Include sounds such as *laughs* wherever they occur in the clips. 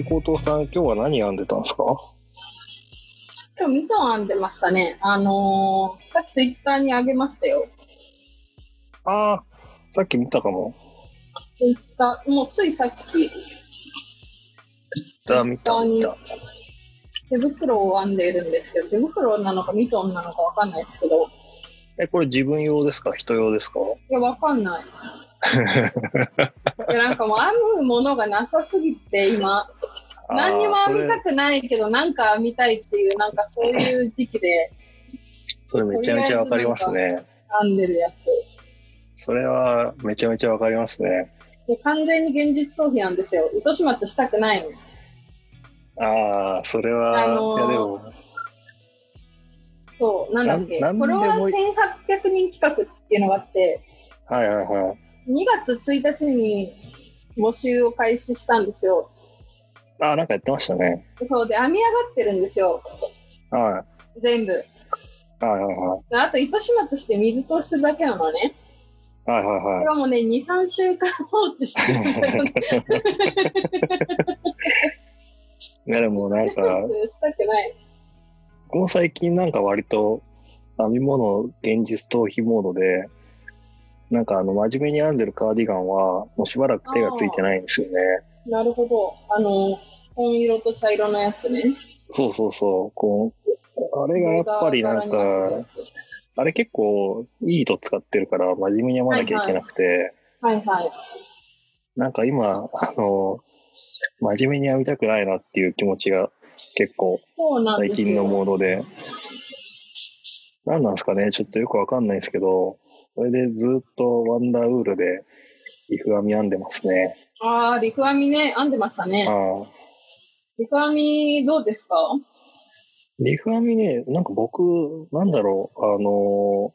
蛍光灯さん、今日は何編んでたんですか？今日ミトン編んでましたね。あのー、さっきツイッターにあげましたよ。ああ、さっき見たかも。ツイッター、もうついさっき、ツイッター見た見た。手袋を編んでいるんですけど、手袋なのかミトンなのかわかんないですけど、え、これ自分用ですか？人用ですか？いや、わかんない。なんかもう編むものがなさすぎて、今。何にも編みたくないけど、なんか編みたいっていう、なんかそういう時期で。それめちゃめちゃわかりますね。編んでるやつ。それはめちゃめちゃわかりますね。で完全に現実逃避なんですよ。糸始末したくないの。ああ、それは、あのー、いやでも。そう、なんだっけ、フォロワー1800人企画っていうのがあって、はいはいはい。2月1日に募集を開始したんですよ。ああ、なんかやってましたね。そうで、編み上がってるんですよ。はい。全部。はいはいはい。あと、糸始末して水通するだけなのね。はいはいはい。これはもうね、2、3週間放置してるんだよね。いやでもなんか、したくない。この最近なんか割と編み物現実逃避モードで、なんかあの真面目に編んでるカーディガンはもうしばらく手がついてないんですよね。なるほど。あの、紺色と茶色のやつね。そうそうそう。こう、あれがやっぱりなんか、あれ結構いい糸使ってるから真面目に編まなきゃいけなくて、はいはい。はいはい、なんか今、あの、真面目に編みたくないなっていう気持ちが結構最近のモードで。何なんですかねちょっとよくわかんないですけど、それでずっとワンダーウールでリフ編み編んでますね。ああ、リフ編みね、編んでましたね。あリフ編みどうですか？リフ編みね、なんか僕、なんだろう、あの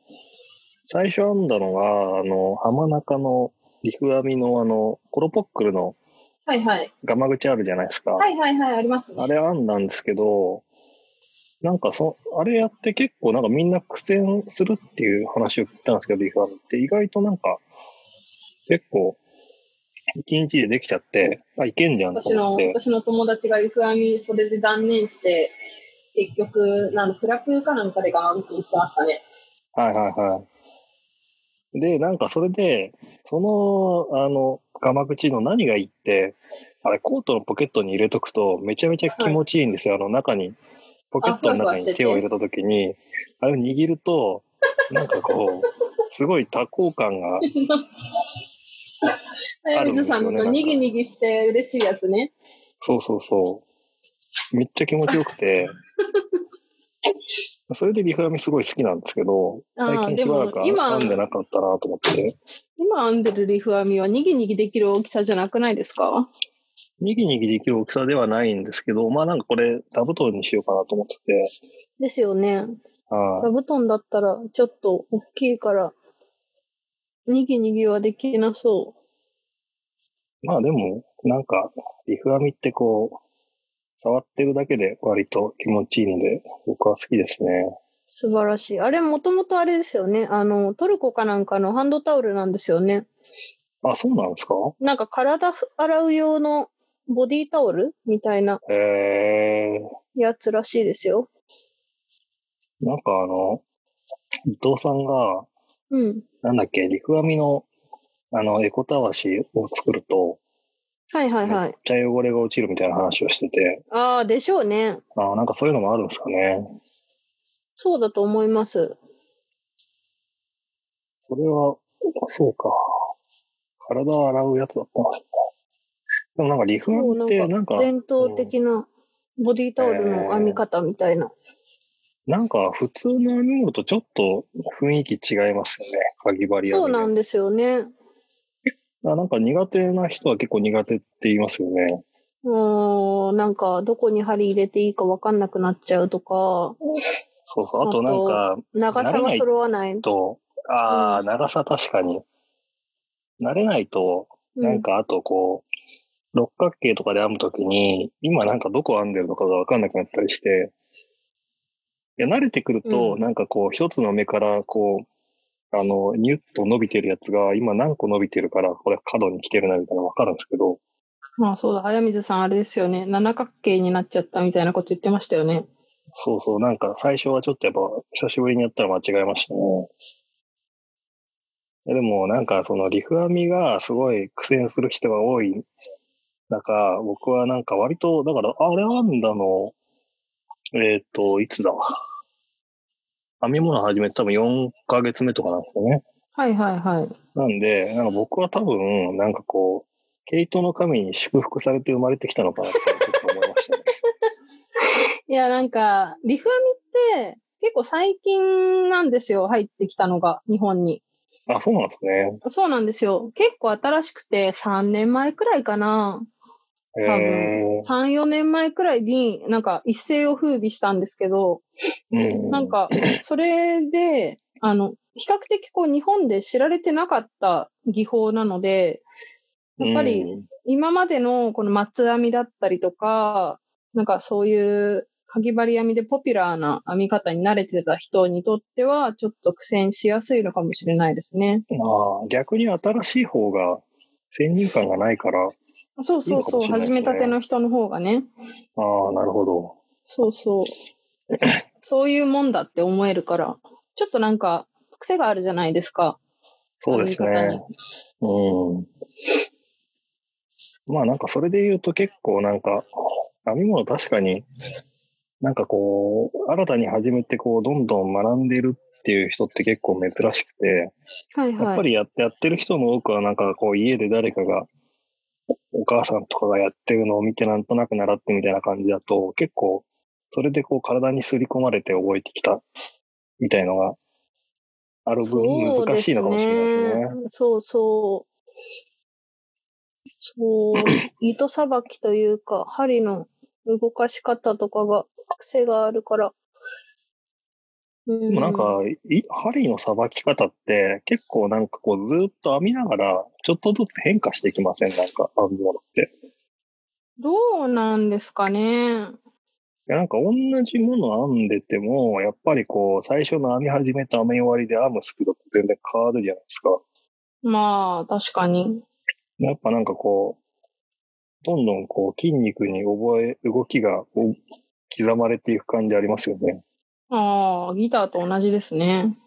最初編んだのが、あの、浜中のリフ編みのあの、コロポックルのはいはい。ガマ口あるじゃないですか。はいはいはい、ありますね。あれ編んだんですけど、なんかそ、あれやって結構なんかみんな苦戦するっていう話を聞いたんですけど、リファーって意外となんか、結構、一日でできちゃって、あ、いけんじゃんと思って。私の友達がリフ編みそれで断念して、結局、なんフラプかなんかでガマ口にしてましたね。はいはいはい。で、なんかそれで、その、あの、ガマ口の何がいいって、あれ、コートのポケットに入れとくと、めちゃめちゃ気持ちいいんですよ。はい、あの、中に、ポケットの中に手を入れたときに、あれを握ると、なんかこう、*laughs* すごい多幸感があるんですよね。さんのにぎにぎして嬉しいやつね。そうそうそう。めっちゃ気持ちよくて、*laughs* それでリフラミすごい好きなんですけど、最近しばらく編んでなかったなと思って。今編んでるリフ編みはにぎにぎできる大きさじゃなくないですか？にぎにぎできる大きさではないんですけど、まあなんかこれ座布団にしようかなと思ってて。ですよね。座布団だったらちょっと大きいから、にぎにぎはできなそう。まあでも、なんか、リフ編みってこう、触ってるだけで割と気持ちいいので、僕は好きですね。素晴らしい。あれ、もともとあれですよね。あの、トルコかなんかのハンドタオルなんですよね。あ、そうなんですか？なんか体洗う用のボディタオルみたいなやつらしいですよ。なんかあの、伊藤さんが、うん。なんだっけ、陸編みの、あの、エコたわしを作ると、はいはいはい。めっちゃ汚れが落ちるみたいな話をしてて。ああ、でしょうね。ああ、なんかそういうのもあるんですかね。そうだと思います。それは、そうか。体を洗うやつだったんですね。でもなんかリフ編ってなんか。伝統的なボディタオルの編み方みたいな。えー、なんか普通の編み物とちょっと雰囲気違いますよね。かぎ針。そうなんですよね。あなんか苦手な人は結構苦手って言いますよね。うん、なんかどこに針入れていいか分かんなくなっちゃうとか。そうそう。あとなんか、長さが揃わない。と、ああ、うん、長さ確かに。慣れないと、なんかあとこう、うん、六角形とかで編むときに、今なんかどこ編んでるのかが分かんなくなったりして、いや、慣れてくると、なんかこう、一つの目からこう、あの、ニュッと伸びてるやつが今何個伸びてるから、これ角に来てるなみたいなのわかるんですけど、まあそうだ、早水さんあれですよね。七角形になっちゃったみたいなこと言ってましたよね。そうそう、なんか最初はちょっとやっぱ久しぶりにやったら間違えましたね。でもなんかそのリフ編みがすごい苦戦する人が多い中、僕はなんか割と、だからあれなんだの、えっ、と、いつだ？編み物始めて多分4ヶ月目とかなんですよね。はいはいはい。なんで、なんか僕は多分、なんかこう、毛糸の神に祝福されて生まれてきたのかなってちょっと思いましたね。*laughs* いや、なんか、リフ編みって結構最近なんですよ、入ってきたのが、日本に。あ、そうなんですね。そうなんですよ。結構新しくて3年前くらいかな。多分、え3、4年前くらいになんか一世を風靡したんですけど。なんか、それで、あの、比較的こう日本で知られてなかった技法なので、やっぱりうん今までのこの松編みだったりとか、なんかそういうかぎ針編みでポピュラーな編み方に慣れてた人にとっては、ちょっと苦戦しやすいのかもしれないですね。ああ、逆に新しい方が先入観がないから、そうそうそう、始めたての人の方がね。ああ、なるほど。そうそう。*laughs* そういうもんだって思えるから、ちょっとなんか癖があるじゃないですか。そうですね。うん。まあなんかそれで言うと結構なんか、編み物確かに、なんかこう、新たに始めてこう、どんどん学んでいるっていう人って結構珍しくて、はいはい。やっぱりやってやってる人の多くはなんかこう家で誰かが、お母さんとかがやってるのを見てなんとなく習ってみたいな感じだと、結構、それでこう体に刷り込まれて覚えてきたみたいのがある分難しいのかもしれないですね。そうそう。そう、*laughs* 糸さばきというか、針の動かし方とかが癖があるから。うん、でもなんか、い針のさばき方って結構なんかこうずっと編みながらちょっとずつ変化していきません？なんか編み物って。どうなんですかね。いやなんか同じもの編んでても、やっぱりこう最初の編み始めと編み終わりで編むスピードって全然変わるじゃないですか。まあ、確かに。やっぱなんかこう、どんどんこう筋肉に覚え、動きが刻まれていく感じありますよね。ああ、ギターと同じですね。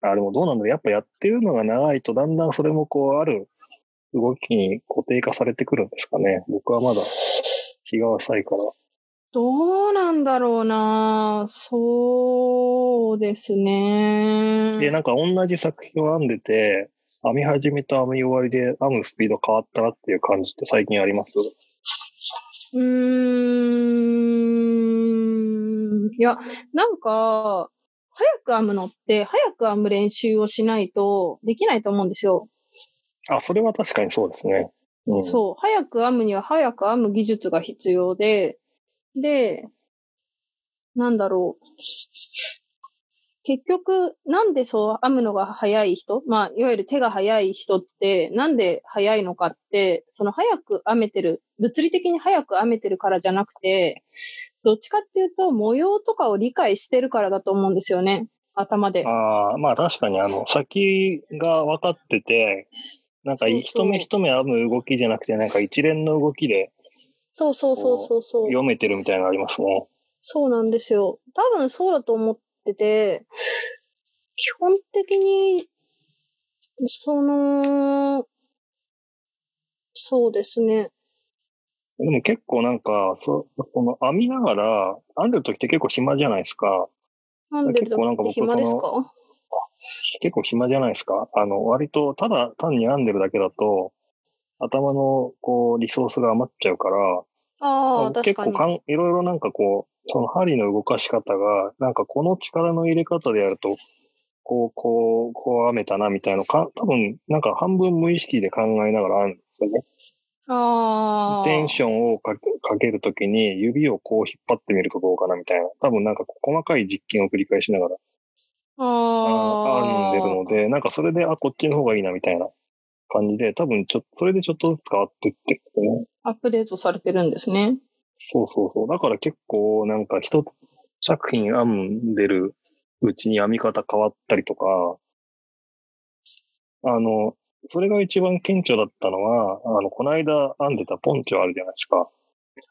あ、でもどうなんだろうやっぱやってるのが長いとだんだんそれもこうある動きに固定化されてくるんですかね。僕はまだ気が浅いから。どうなんだろうな。そうですね。で、なんか同じ作品を編んでて、編み始めと編み終わりで編むスピード変わったなっていう感じって最近あります？うーん。いや、なんか、早く編むのって、早く編む練習をしないとできないと思うんですよ。あ、それは確かにそうですね。うん。そう。早く編むには早く編む技術が必要で、で、なんだろう。結局、なんでそう編むのが早い人？まあ、いわゆる手が早い人って、なんで早いのかって、その早く編めてる、物理的に早く編めてるからじゃなくて、どっちかっていうと、模様とかを理解してるからだと思うんですよね。頭で。ああ、まあ確かにあの、先が分かってて、なんか一目一目編む動きじゃなくて、なんか一連の動きでそうそうそうそうそう。読めてるみたいなのありますね。そうなんですよ。多分そうだと思ってて、基本的に、その、そうですね。でも結構なんか、そその編みながら、編んでる時って結構暇じゃないですか。なんで結構なんか僕暇ですそか？結構暇じゃないですか。あの、割と、ただ単に編んでるだけだと、頭のこう、リソースが余っちゃうから、あかに。結構かん、いろいろなんかこう、その針の動かし方が、なんかこの力の入れ方でやると、こう、こう、こう編めたな、みたいなのか、多分、なんか半分無意識で考えながら編むんですよね。ああ。テンションをかけるときに指をこう引っ張ってみるとどうかなみたいな。多分なんか細かい実験を繰り返しながらああ。編んでるので、なんかそれで、あ、こっちの方がいいなみたいな感じで、多分ちょそれでちょっとずつ変わっていってるね。アップデートされてるんですね。そうそうそう。だから結構なんか一作品編んでるうちに編み方変わったりとか、あの、それが一番顕著だったのは、あの、この間編んでたポンチョあるじゃないですか。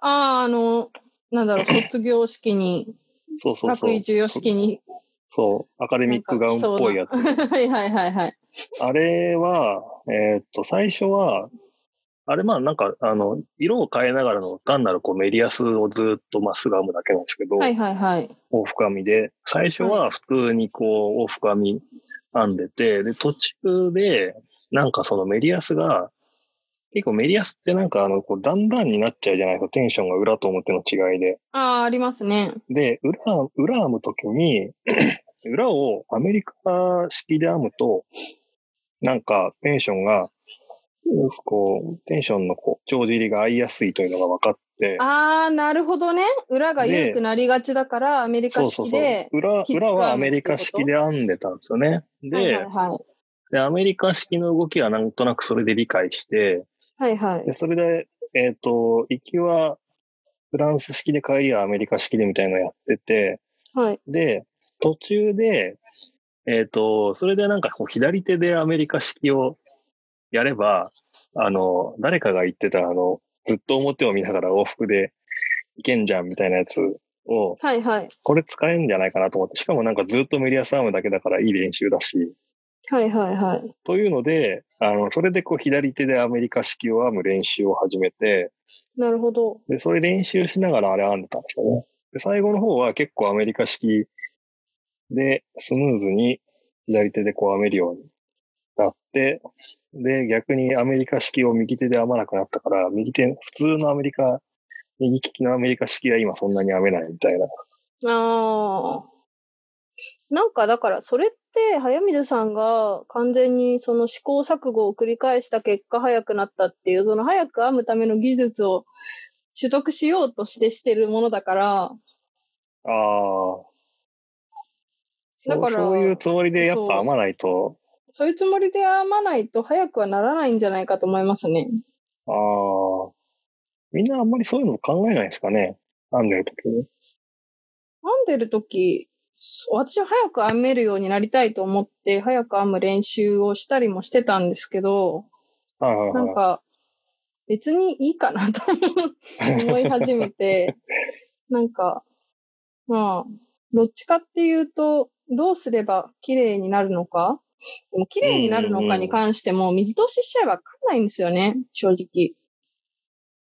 ああ、あの、なんだろう、卒業式に、そうそうそう。学位授与式に。そう、アカデミックガウンっぽいやつ。はいはいはいはい。あれは、えーっと、最初は、あれまあなんか、あの、色を変えながらの単なるこうメリアスをずっとまっすぐ編むだけなんですけど、はいはいはい。往復編みで、最初は普通にこう往復編み編んでて、で、途中で、なんかそのメリアスが、結構メリアスってなんかあの、こう、だんだんになっちゃうじゃない？ですか、テンションが裏と表の違いで。ああ、ありますね。で、裏、裏編むときに、*clears throat* 裏をアメリカ式で編むと、なんかテンションが、こう、テンションのこう、帳尻が合いやすいというのが分かって、ああ、なるほどね。裏が緩くなりがちだから、アメリカそうそうそう式で。。裏、裏はアメリカ式で編んでたんですよね。で、はいはいはい。で、アメリカ式の動きはなんとなくそれで理解して、はいはいで、。それで、えっ、と、行きはフランス式で帰りはアメリカ式でみたいなのやってて、はい。で、途中で、えっ、と、それでなんかこう左手でアメリカ式をやれば、あの、誰かが言ってたあの、ずっと表を見ながら往復でいけんじゃんみたいなやつを、はいはい。これ使えんじゃないかなと思って、しかもなんかずっとメリアスアームだけだからいい練習だし、はいはいはい。というので、あの、それでこう左手でアメリカ式を編む練習を始めて、なるほど。で、それ練習しながらあれ編んでたんですよね。で、最後の方は結構アメリカ式でスムーズに左手でこう編めるようになって、で、逆にアメリカ式を右手で編まなくなったから、右手、普通のアメリカ、右利きのアメリカ式は今そんなに編めないみたいな。ああ。なんかだから、それって、早水さんが完全にその試行錯誤を繰り返した結果早くなったっていう、その早く編むための技術を取得しようとしてしてるものだから、ああ。だからそういうつもりでやっぱ編まないと、そういうつもりで編まないと早くはならないんじゃないかと思いますね。ああ。みんなあんまりそういうの考えないですかね？編んでる時に。編んでる時、私は早く編めるようになりたいと思って、早く編む練習をしたりもしてたんですけど。なんか、別にいいかなと思い始めて、*laughs* なんか、まあ、どっちかっていうと、どうすれば綺麗になるのか？でも綺麗になるのかに関しても、水通ししちゃえばわかんないんですよね、正直。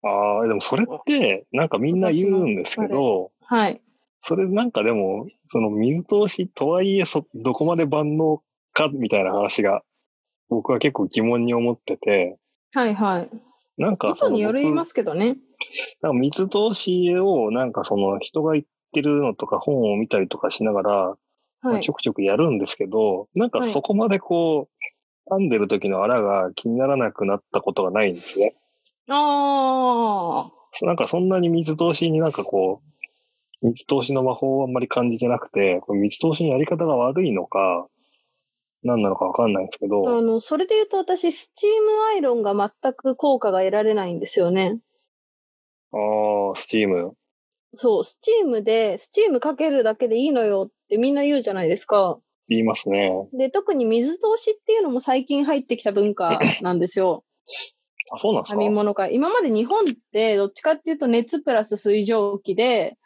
ああ、でもそれって、なんかみんな言うんですけど、はい。それなんかでも、その水通しとはいえそ、どこまで万能かみたいな話が、僕は結構疑問に思ってて、はいはい。なんか意図によりますす。けどね。なんか水通しを、なんかその人が言ってるのとか本を見たりとかしながら、ち。ょくちょくやるんですけど、なんかはいそこまでこう、編んでる時の荒が気にならなくなったことがないんですね。ああ。なんかそんなに水通しになんかこう、水通しの魔法をあんまり感じてなくて、これ水通しのやり方が悪いのか、何なのかわかんないんですけあど、の、それで言うと私、スチームアイロンが全く効果が得られないんですよね。ああ、スチーム？そう、スチームで、スチームかけるだけでいいのよってみんな言うじゃないですか。言いますね。で、特に水通しっていうのも最近入ってきた文化 *laughs* なんですよ。あ、そうなんですか？編み物から。今まで日本ってどっちかっていうと熱プラス水蒸気で、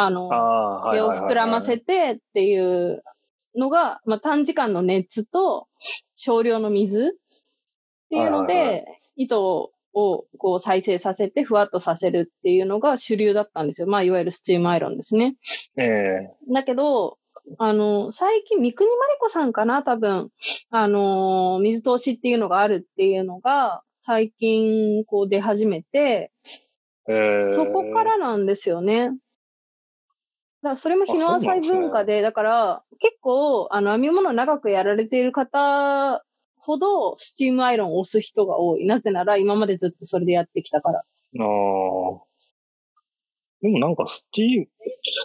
あの、ああ、はい毛を。膨らませてっていうのが、まあ、短時間の熱と少量の水っていうので、糸をこう再生させてふわっとさせるっていうのが主流だったんですよ。まあ、いわゆるスチームアイロンですね。ええだけど、あの、最近、三国まりこさんかな多分、あの、水通しっていうのがあるっていうのが、最近、こう出始めて、ええそこからなんですよね。だからそれも日の浅い文化で、だから結構、あの、編み物長くやられている方ほど、スチームアイロンを押す人が多い。なぜなら、今までずっとそれでやってきたから。ああ。でもなんかスチーム、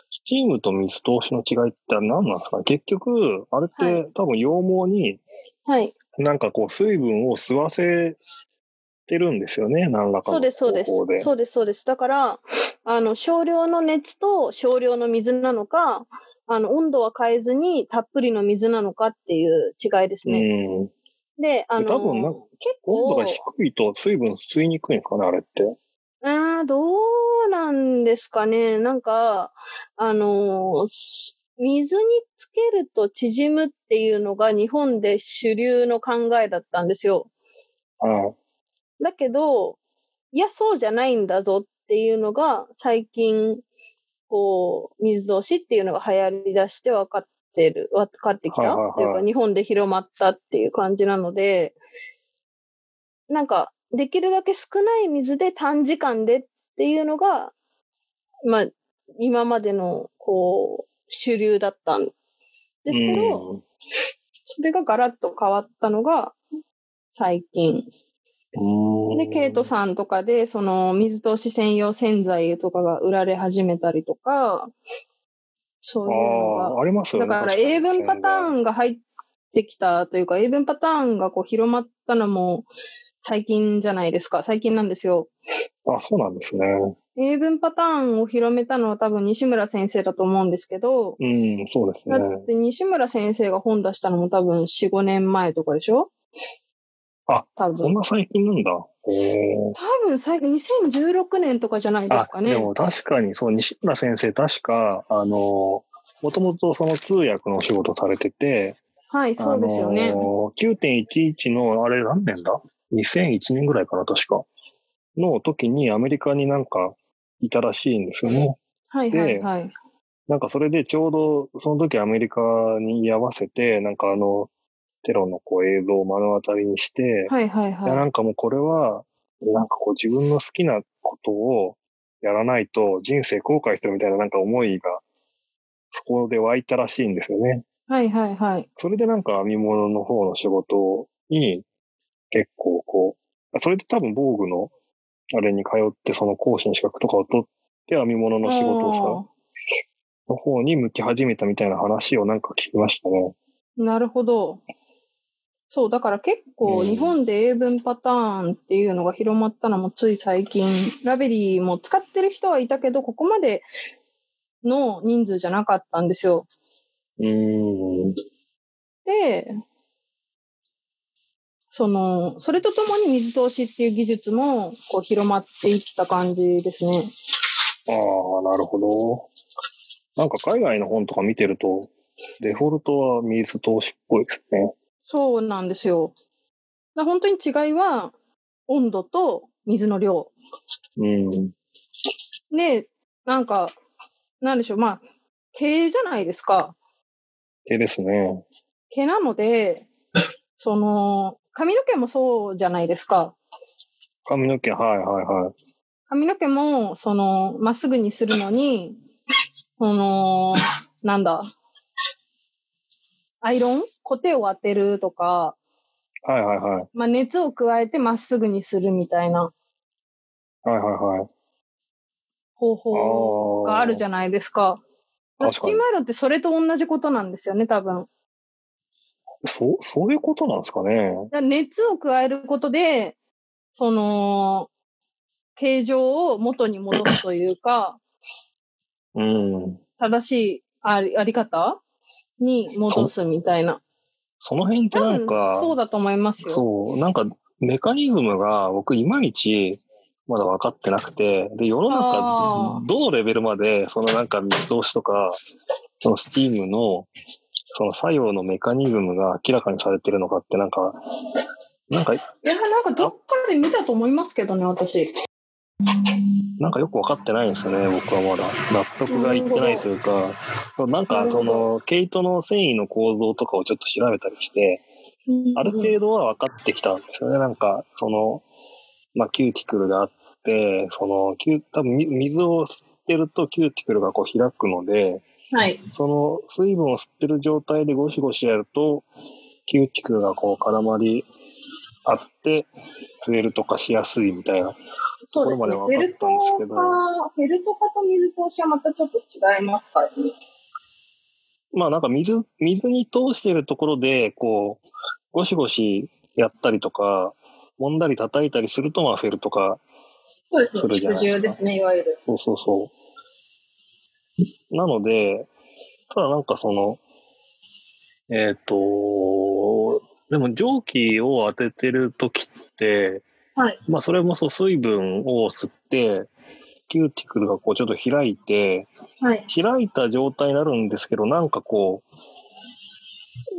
スチームと水通しの違いって何なんですかね？結局、あれって、はい多分羊毛にはい。なんかこう水分を吸わせてるんですよね。何らかのそうです、そうです。そうです、そうです。だから、あの、少量の熱と少量の水なのか、あの、温度は変えずにたっぷりの水なのかっていう違いですね。うん。で、あの結温度構が、低いと水分吸いにくいんですかね、あれって。あーどうなんですかね。なんか、あの水につけると縮むっていうのが日本で主流の考えだったんですよ。はい。だけど、いや、そうじゃないんだぞっていうのが、最近、こう、水通しっていうのが流行り出して分かってる、分かってきた、はいはいはい。っていうか、日本で広まったっていう感じなので、なんか、できるだけ少ない水で短時間でっていうのが、まあ、今までの、こう、主流だったんですけど、うん。それがガラッと変わったのが、最近。うんで、ケイトさんとかで、その、水通し専用洗剤とかが売られ始めたりとか、そういうのああ、が。ありますよね。だから、英文パターンが入ってきたというか、英文パターンがこう広まったのも最近じゃないですか。最近なんですよ。あ、そうなんですね。英文パターンを広めたのは多分西村先生だと思うんですけど、うん、そうですだね。って西村先生が本出したのも多分4、5年前とかでしょあ、多分。そんな最近なんだ。多分最近2016年とかじゃないですあか、ね。でも確かに、そう、西村先生、確か、あの、もともとその通訳のお仕事されてて、はい、そうですよね。あの9.11の、あれ何年だ ?2001 年ぐらいかな、確か。の時にアメリカになんかいたらしいんですよね。はいはいはい。なんかそれでちょうどその時アメリカに居合わせて、なんかあの、テロのこう映像を目の当たりにして、はいはいいやはなんかもうこれは、なんかこう自分の好きなことをやらないと人生後悔するみたいななんか思いが、そこで湧いたらしいんですよね。い。はいはいはい。それでなんか編み物の方の仕事に結構こう、それで多分防具のあれに通ってその講師の資格とかを取って編み物の仕事をさ、の方に向き始めたみたいな話をなんか聞きましたね。なるほど。そう、だから結構うん日本で英文パターンっていうのが広まったのもつい最近、ラベリーも使ってる人はいたけど、ここまでの人数じゃなかったんですよ。うーん。で、その、それとともに水通しっていう技術もこう広まっていった感じですね。ああ、なるほど。なんか海外の本とか見てると、デフォルトは水通しっぽいですね。そうなんですよ。だ本当に違いは温度と水の量。うん。で、なんか、なんでしょう、まあ、毛じゃないですか。毛ですね。毛なので、*laughs* その、髪の毛もそうじゃないですか。髪の毛、はいはいはい。髪の毛も、その、まっすぐにするのに、その、なんだ、アイロンコテを当てるとか、はいはいはい。まあ、熱を加えてまっすぐにするみたいなはいはいはい。方法があるじゃないですか。確かにスチームアイロンってそれと同じことなんですよね、多分。そう、そういうことなんですかね。熱を加えることで、その、形状を元に戻すというか、うん。正しいありあり方に戻すみたいな。その辺ってなんか、そうだと思いますよ。そう、なんかメカニズムが僕いまいちまだ分かってなくて、で、世の中どのレベルまで、そのなんか水通しとか、そのスチームの、その作用のメカニズムが明らかにされてるのかってなんか、なんか、いや、なんかどっかで見たと思いますけどね、私。なんかよく分かってないんですよね、僕はまだ。納得がいってないというか、なんかその、毛糸の繊維の構造とかをちょっと調べたりして、ある程度は分かってきたんですよね。なんか、その、まあ、キューティクルがあって、その、キュー、多分み、水を吸ってるとキューティクルがこう開くので、はい。その水分を吸ってる状態でゴシゴシやると、キューティクルがこう絡まり合って、増えるとかしやすいみたいな。そうですね。ところまでは分かったんですけどか、フェルトかと水通しはまたちょっと違いますからね。まあなんか水、水に通してるところで、こう、ゴシゴシやったりとか、揉んだり叩いたりすると、まあフェルトかそうですね。するじゃないですね、いわゆる。そうそうそう。なので、ただなんかその、えっ、と、でも蒸気を当ててる時って、はい。まあそれもそう水分を吸って、キューティクルがこうちょっと開いて、はい。開いた状態になるんですけど、なんかこ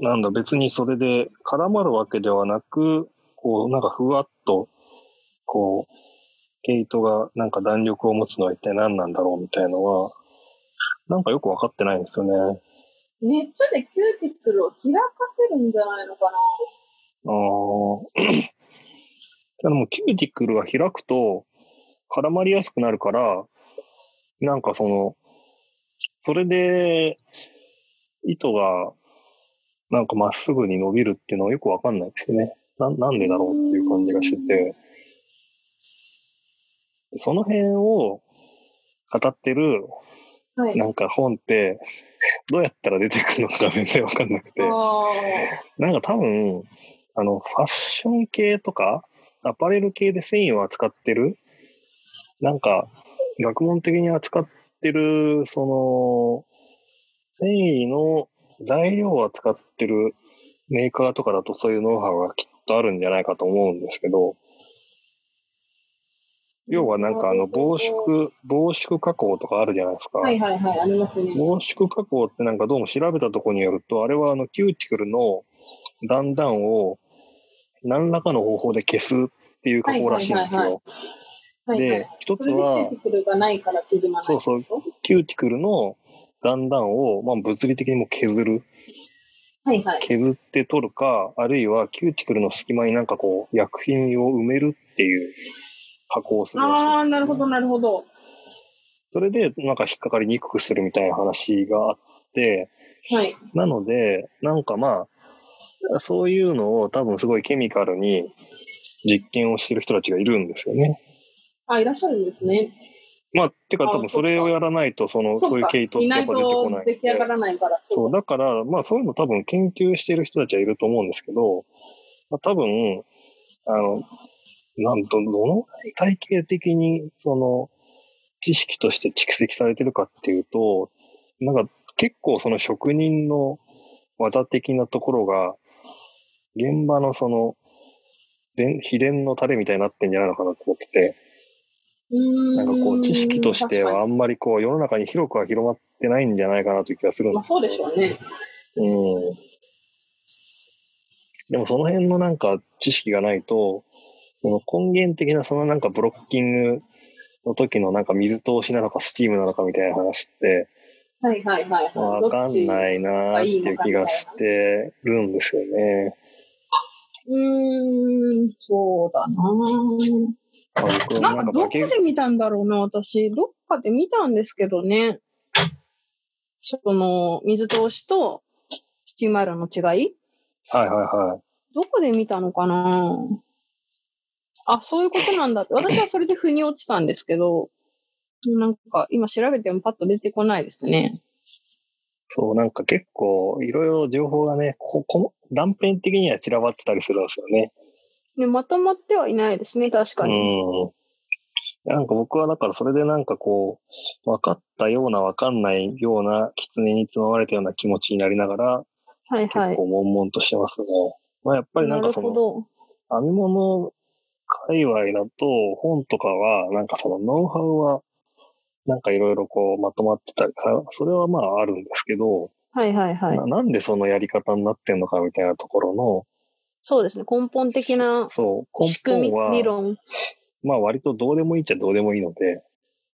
う、なんだ別にそれで絡まるわけではなく、こうなんかふわっと、こう、毛糸がなんか弾力を持つのは一体何なんだろうみたいのは、なんかよくわかってないんですよね。熱でキューティクルを開かせるんじゃないのかなああ。でもキューティクルが開くと絡まりやすくなるから、なんかその、それで糸がなんかまっすぐに伸びるっていうのはよくわかんないですよね。な、なんでだろうっていう感じがしてて。その辺を語ってるはい。なんか本ってどうやったら出てくるのか *laughs* 全然わかんなくて。あなんか多分、あの、ファッション系とか、アパレル系で繊維を扱ってる、なんか、学問的に扱ってる、その、繊維の材料を扱ってるメーカーとかだとそういうノウハウがきっとあるんじゃないかと思うんですけど、要はなんかあの、防縮、防縮加工とかあるじゃないですか。あ。はいはいはい、ありますね。防縮加工ってなんかどうも調べたところによると、あれはあのキューティクルの段々を何らかの方法で消すっていう加工らしいんですよ。で、一つはティクルがないから縮まない。そうそうキューティクルの段々をまあ物理的にも削る。はいはい。削って取るか、あるいはキューティクルの隙間になんかこう薬品を埋めるっていう加工をするらしいね、ああ、なるほどなるほど。それでなんか引っかかりにくくするみたいな話があって、はい。なので、なんかまあ、そういうのを多分すごいケミカルに実験をしてる人たちがいるんですよね。あ、いらっしゃるんですね。まあ、てかあ多分それをやらないと、その、そういう毛糸ってやっぱ出てことない出来上がらないから。そう、だから、まあそういうの多分研究してる人たちはいると思うんですけど、まあ、多分、あの、なんと、どの体系的に、その、知識として蓄積されてるかっていうと、なんか結構その職人の技的なところが、現場のその、で秘伝のタレみたいになってんじゃないのかなと思ってて、なんかこう知識としてはあ確んまりこう世の中に広くは広まってないんじゃないかなという気がするんですまあそうでしょうね。うん。でもその辺のなんか知識がないと、その根源的なそのなんかブロッキングの時のなんか水通しなのかスチームなのかみたいな話ってはいはいはいはい。わかんないなーっていう気がしてるんですよね。うーん、そうだななんかどこで見たんだろうな、私。どっかで見たんですけどね。その、水通しとスチームアイロンの違いはいはいはい。どこで見たのかなあ、そういうことなんだって。私はそれで腑に落ちたんですけど、なんか今調べてもパッと出てこないですね。そう、なんか結構いろいろ情報がね、ここ断片的には散らばってたりするんですよね。でまとまってはいないですね、確かに。うん。なんか僕はだからそれでなんかこう、分かったような分かんないような狐につままれたような気持ちになりながら、はいはい。結構悶々としてますね。まあやっぱりなんかその。編み物界隈だと本とかは、なんかそのノウハウは、なんかいろいろこうまとまってたりか、それはまああるんですけど、はいはいはいな。なんでそのやり方になってんのかみたいなところの、そうですね。根本的なそう、仕組み、根本は、理論。まあ割とどうでもいいっちゃどうでもいいので、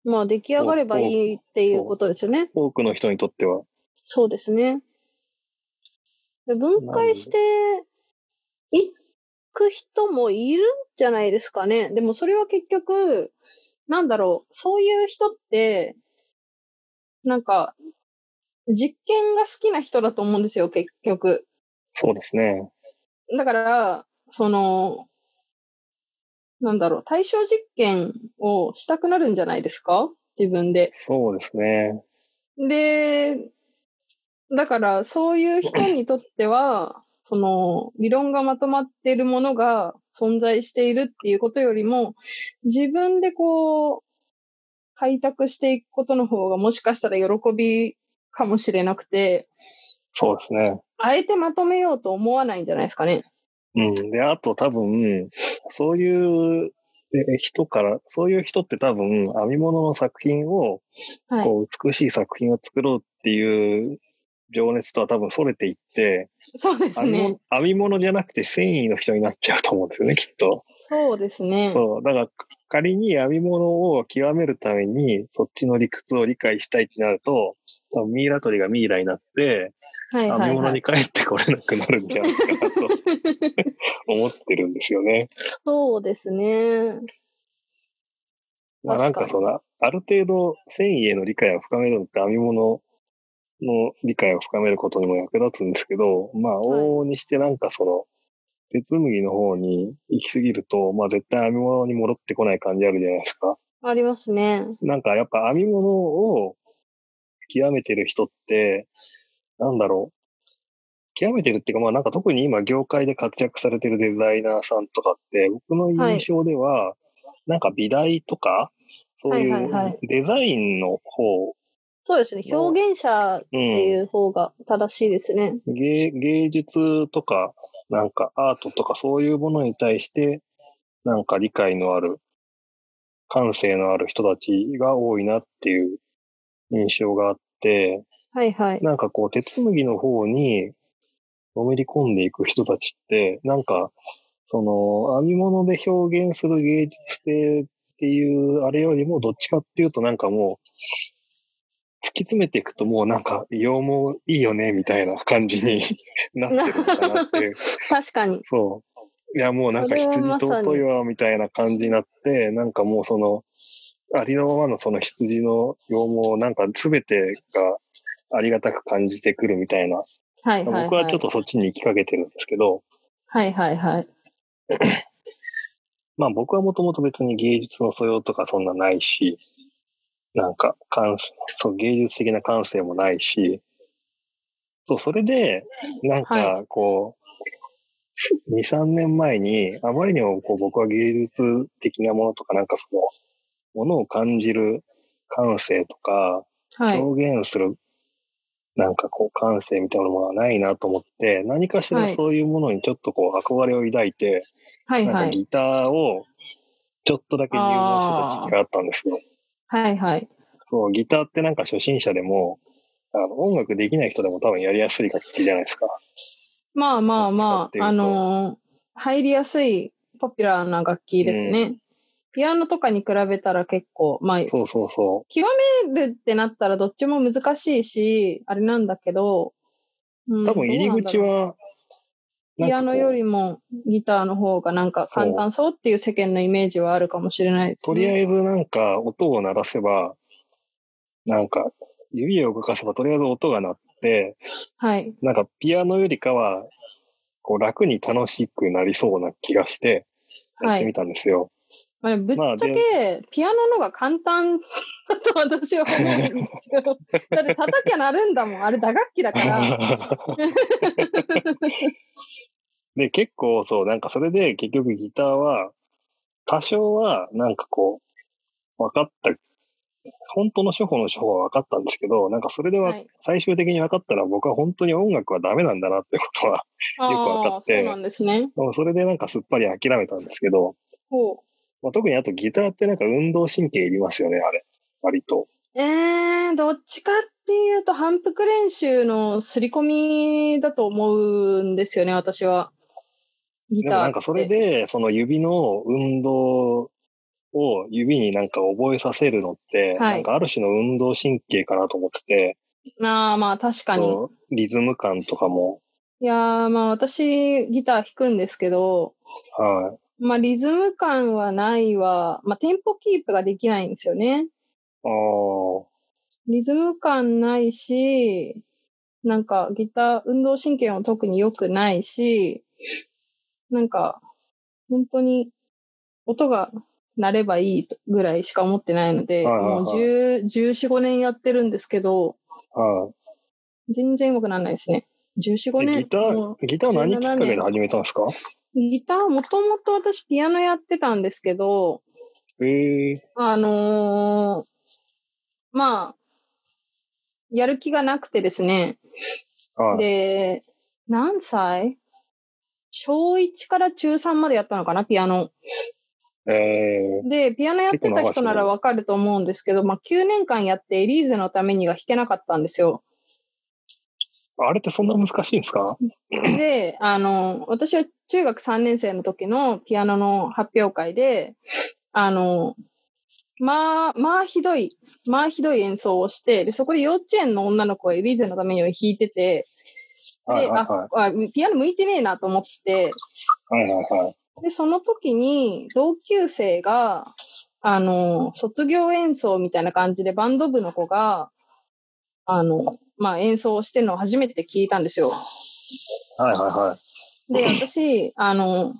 まあ出来上がればいいっていうことですよね。多くの人にとっては。そうですね。で分解していく人もいるんじゃないですかね。でもそれは結局、なんだろう、そういう人って、なんか、実験が好きな人だと思うんですよ、結局。そうですね。だから、その、なんだろう、対象実験をしたくなるんじゃないですか？自分で。そうですね。で、だからそういう人にとっては、その理論がまとまっているものが存在しているっていうことよりも、自分でこう、開拓していくことの方がもしかしたら喜びかもしれなくて、そうですね。あえてまとめようと思わないんじゃないですかね。うん。で、あと多分、そういうえ人から、そういう人って多分、編み物の作品を、はい。こう、美しい作品を作ろうっていう情熱とは多分それていって、そうですね。編み物じゃなくて繊維の人になっちゃうと思うんですよね、きっと。そうですね。そう。だから、仮に編み物を極めるために、そっちの理屈を理解したいってなると、多分ミイラ取りがミイラになって、はいはいはい編み物に。帰ってこれなくなるんじゃないかなと思ってるんですよね。そうですね。まあなん確かその、ある程度繊維への理解を深めるのって編み物の理解を深めることにも役立つんですけど、まあはい往々にしてなんかその、鉄麦の方に行き過ぎると、まあ絶対編み物に戻ってこない感じあるじゃないですか。ありますね。なんかやっぱ編み物を極めてる人って、なんだろう。極めてるっていうか、まあなんか特に今業界で活躍されてるデザイナーさんとかって、僕の印象では、なんか美大とか、そういはいはいはうデザインの方、そうですね。表現者ってうん、いう方が正しいですね。芸芸術とか、なんかアートとかそういうものに対して、なんか理解のある、感性のある人たちが多いなっていう印象があって、はいはい。なんかこう、鉄麦の方にのめり込んでいく人たちって、なんか、その、編み物で表現する芸術性っていうあれよりも、どっちかっていうとなんかもう、突き詰めていくともうなんか、羊毛いいよね、みたいな感じに *laughs* なってるのかなっていう。*laughs* 確かに。そう。いや、もうなんか羊尊いわ、みたいな感じになって、なんかもうその、ありのままのその羊の羊毛、なんか全てがありがたく感じてくるみたいな。はいはい、はい。僕はちょっとそっちに行きかけてるんですけど、はいはいはい。*laughs* まあ僕はもともと別に芸術の素養とかそんなないし、なんか感、そう、芸術的な感性もないし、そう、それで、なんはかこう、2、3年前に、あまりにもこう僕は芸術的なものとか、なんかその、ものを感じる感性とか、はい。表現する、なんかこう感性みたいなものがないなと思って、何かしらはいそういうものにちょっとこう憧れを抱いて、はいはい。なんかギターをちょっとだけ入門してた時期があったんですよ。はいはい。そう、ギターってなんか初心者でも、あの音楽できない人でも多分やりやすい楽器じゃないですか。まあまあまあ、あのー入りやすいポピュラーな楽器ですね。ピアノとかに比べたら結構、まあ、そうそうそ極めるってなったらどっちも難しいし、あれなんだけど、うう。ん多分入り口、は、ピアノよりもギターの方がなんか簡単そうっていう世間のイメージはあるかもしれないですね。とりあえずなんか音を鳴らせば、なんか指を動かせばとりあえず音が鳴って、はい。なんかピアノよりかは、こう楽に楽しくなりそうな気がして、やってみはい。たんですよ。まあ、ぶっちゃまあけ、ピアノのが簡単だと私は思うんですよ。*laughs* だって叩きゃなるんだもん。あれ打楽器だから。*laughs* で、結構そう、なんかそれで結局ギターは、多少はなんかこう、分かった、本当の処方の処方は分かったんですけど、なんかそれでははい最終的に分かったら僕は本当に音楽はダメなんだなってことは、よくわかってそうなんですね。それでなんかすっぱり諦めたんですけど、ほまあ、特にあとギターってなんか運動神経いりますよね、あれ。割と。う。えー、どっちかっていうと反復練習の刷り込みだと思うんですよね、私は。ギターなんかそれで、その指の運動を指になんか覚えさせるのって、はいなんかある種の運動神経かなと思ってて、ああ、まあ確かに。リズム感とかも、いやー、まあ私ギター弾くんですけど、はい。まあリズム感はないわ。まあテンポキープができないんですよね。ああ、リズム感ないし、なんかギター、運動神経も特に良くないし、なんか、本当に音が鳴ればいいぐらいしか思ってないので、はいはいはいもう10 14、5年やってるんですけど、は全然上手くならないですね。14、5い。年。ギタもー、ギター何きっかけで始めたんですか？うギター、もともと私ピアノやってたんですけど、ええあのーまあ、やる気がなくてですね。はい。で、何歳？小1から中3までやったのかな、ピアノ。えー、で、ピアノやってた人ならわかると思うんですけど、まあ、9年間やってエリーゼのためには弾けなかったんですよ。あれってそんな難しいんですか？で、あの、私は中学3年生の時のピアノの発表会で、あの、まあ、まあひどい、まあひどい演奏をして、で、そこで幼稚園の女の子がエリーゼのためには弾いてて、で、はいはいはい、ああ、ピアノ向いてねえなと思って、はいはいはい。で、その時に同級生が、あの、卒業演奏みたいな感じでバンド部の子が、あの、まあ、演奏してるのを初めて聞いたんですよ。はいはいはい。で、*laughs* 私、あの、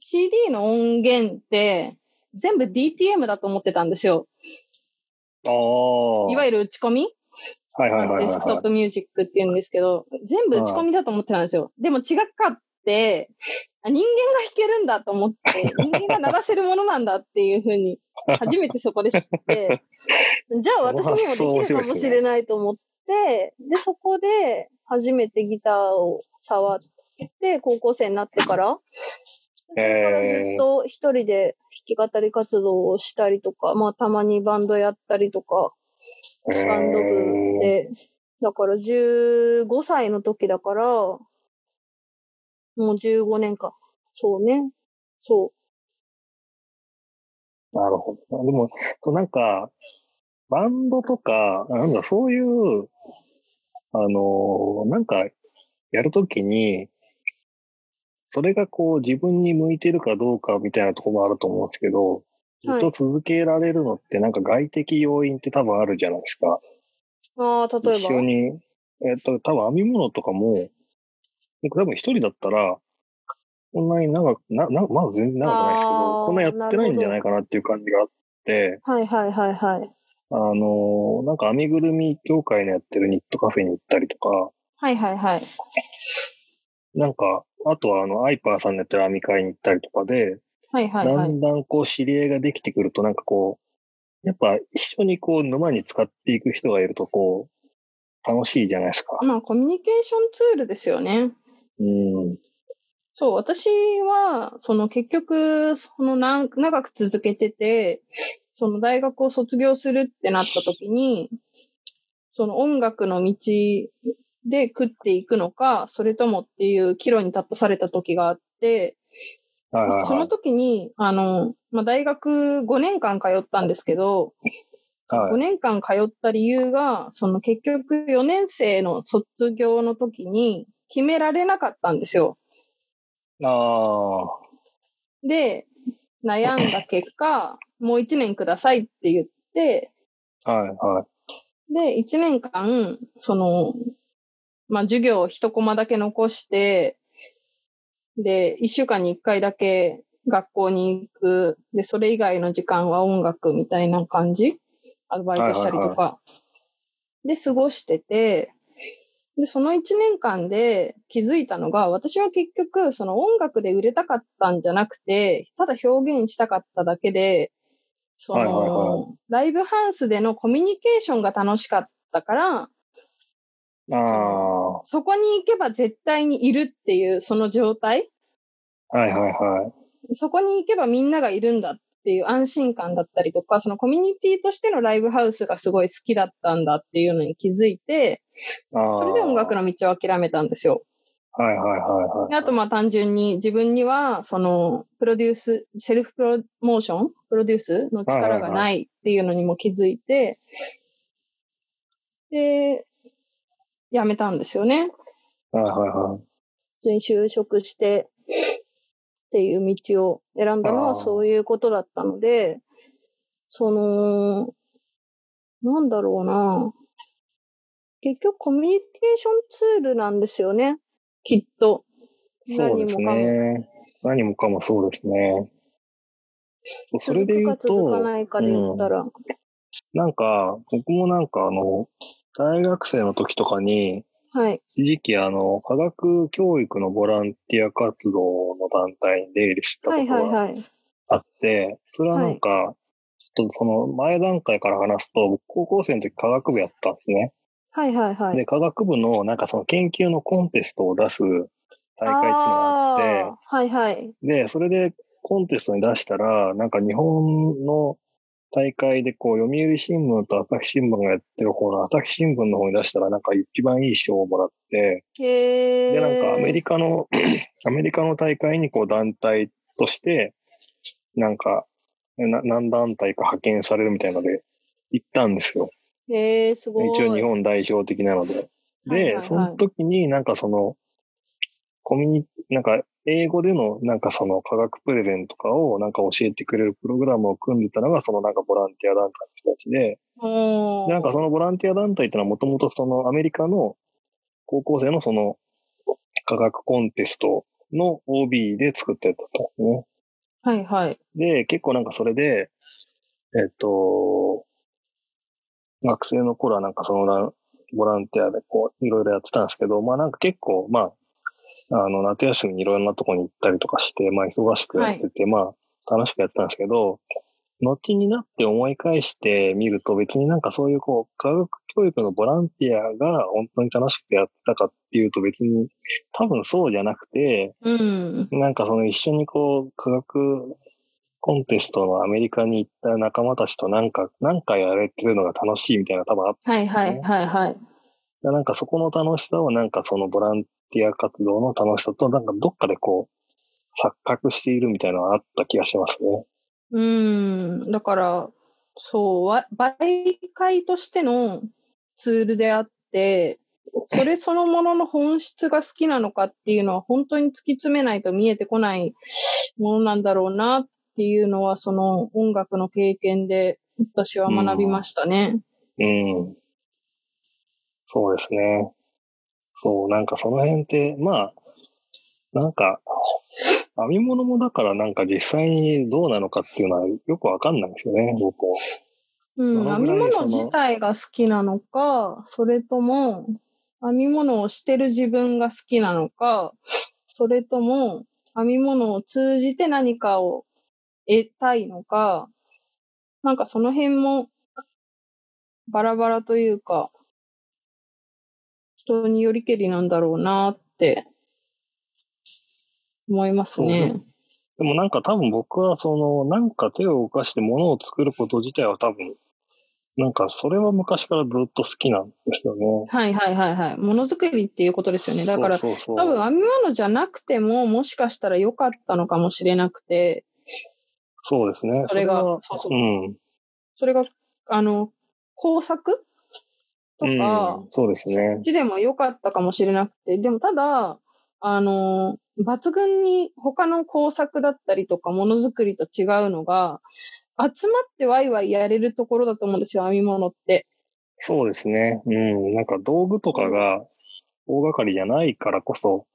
CD の音源って全部 DTM だと思ってたんですよ。ああ。いわゆる打ち込み？はいはいはい、はい、デスクトップミュージックって言うんですけど、全部打ち込みだと思ってたんですよ。でも違かって、人間が弾けるんだと思って、*laughs* 人間が鳴らせるものなんだっていうふうに、初めてそこで知って、*laughs* じゃあ私にもできるかもしれないと思って、で、そこで初めてギターを触って、高校生になってから、そこからずっと一人で弾き語り活動をしたりとか、まあたまにバンドやったりとか、バンド部で、だから15歳の時だから、もう15年か。そうね。そう。なるほど。でも、なんか、バンドとか、なんだ、そういう、あの、なんか、やるときに、それがこう自分に向いてるかどうかみたいなところもあると思うんですけど、ずっと続けられるのってなんか外的要因って多分あるじゃないですか。ああ、例えば？一緒に、えっと、多分編み物とかも、僕多分一人だったら、こんなに長く、な、な、まあ全然長くないですけど、こんなやってないんじゃないかなっていう感じがあって、はいはいはいはい。あの、なんか編みぐるみ協会のやってるニットカフェに行ったりとか、はいはいはい。なんか、あとはあの、アイパーさんのやってる編み会に行ったりとかで、はいはいはい。だんだんこう知り合いができてくると、なんかこう、やっぱ一緒にこう沼に使っていく人がいるとこう、楽しいじゃないですか。まあコミュニケーションツールですよね。うん。そう、私は、その結局、その長く続けてて、その大学を卒業するってなった時に、その音楽の道で食っていくのか、それともっていう岐路に立たされた時があって、はいはいはい、その時に、あの、まあ、大学5年間通ったんですけど、はい、5年間通った理由が、その結局4年生の卒業の時に決められなかったんですよ。ああ。で、悩んだ結果、もう1年くださいって言って、はいはい。で、1年間、その、まあ、授業を一コマだけ残して、で、一週間に一回だけ学校に行く。で、それ以外の時間は音楽みたいな感じアルバイトしたりとか。で、過ごしてて、で、その一年間で気づいたのが、私は結局、その音楽で売れたかったんじゃなくて、ただ表現したかっただけで、その、ライブハウスでのコミュニケーションが楽しかったから、あそこに行けば絶対にいるっていう、その状態？はいはいはい。そこに行けばみんながいるんだっていう安心感だったりとか、そのコミュニティとしてのライブハウスがすごい好きだったんだっていうのに気づいて、それで音楽の道を諦めたんですよ。はいはいはい、はい。あとまあ単純に自分には、その、プロデュース、セルフプロモーション？プロデュースの力がないっていうのにも気づいて、で、辞めたんですよね。はいはいはい。普通に就職してっていう道を選んだのはそういうことだったので、その、なんだろうな。結局コミュニケーションツールなんですよね。きっと。そうですね。何もかもそうですね。それで言うと、続かないかで言ったら、うん、なんか、僕もなんかあの、大学生の時とかに、はい。一時期、あの、科学教育のボランティア活動の団体に出入りしたことがあって、それはなんか、ちょっとその前段階から話すと、高校生の時科学部やったんですね。はいはいはい。で、科学部のなんかその研究のコンテストを出す大会っていうのがあって、はいはい。で、それでコンテストに出したら、なんか日本の大会でこう、読売新聞と朝日新聞がやってる方の朝日新聞の方に出したら、なんか一番いい賞をもらって。で、なんかアメリカの、*clears throat* アメリカの大会にこう団体として、なんか、な何団体か派遣されるみたいので、行ったんですよ。へえ、すごい。一応日本代表的なので。はいで、はいはいその時になんかその、コミュニ、なんか英語でのなんかその科学プレゼンとかをなんか教えてくれるプログラムを組んでたのがそのなんかボランティア団体の人たちで、なんかそのボランティア団体ってのはもともとそのアメリカの高校生のその科学コンテストの OB で作ったやつだったんですね。はいはい。で、結構なんかそれで、えっと、学生の頃はなんかそのなボランティアでこう、いろいろやってたんですけど、まあなんか結構、まあ、あの、夏休みにいろんなとこに行ったりとかして、まあ忙しくやってて、まあ楽しくやってたんですけど、後になって思い返してみると別になんかそういうこう、科学教育のボランティアが本当に楽しくてやってたかっていうと別に多分そうじゃなくて、うん。なんかその一緒にこう、科学コンテストのアメリカに行った仲間たちとなんか、なんかやれてるのが楽しいみたいな多分あっはいはいはいはい。た。なんかそこの楽しさをなんかそのボランティア活動の楽しさとなんかどっかでこう、錯覚しているみたいなのがあった気がしますね。うん。だから、そう、わ媒介としてのツールであって、それそのものの本質が好きなのかっていうのは本当に突き詰めないと見えてこないものなんだろうなっていうのは、その音楽の経験で私は学びましたね。うん。そうですね。そう、なんかその辺って、まあ、なんか、編み物もだからなんか実際にどうなのかっていうのはよくわかんないんですよね、僕は。うん、編み物自体が好きなのか、それとも、編み物をしてる自分が好きなのか、それとも、編み物を通じて何かを得たいのか、なんかその辺もバラバラというか、人によりけりなんだろうなって思いますね。でもなんか多分僕はその、なんか手を動かして物を作ること自体は多分、なんかそれは昔からずっと好きなんですよね。はいはいはいはい。ものづくりっていうことですよね。だから、多分編み物じゃなくても、もしかしたら良かったのかもしれなくて、そうですね。それがはそうそううん。それが、あの、工作とかうん、、そうですねこっ。ちでも良かったかもしれなくて、でもただ、あの、抜群に他の工作だったりとかものづくりと違うのが、集まってワイワイやれるところだと思うんですよ、編み物って。そうですね。うん。なんか道具とかが大掛かりじゃないからこそ、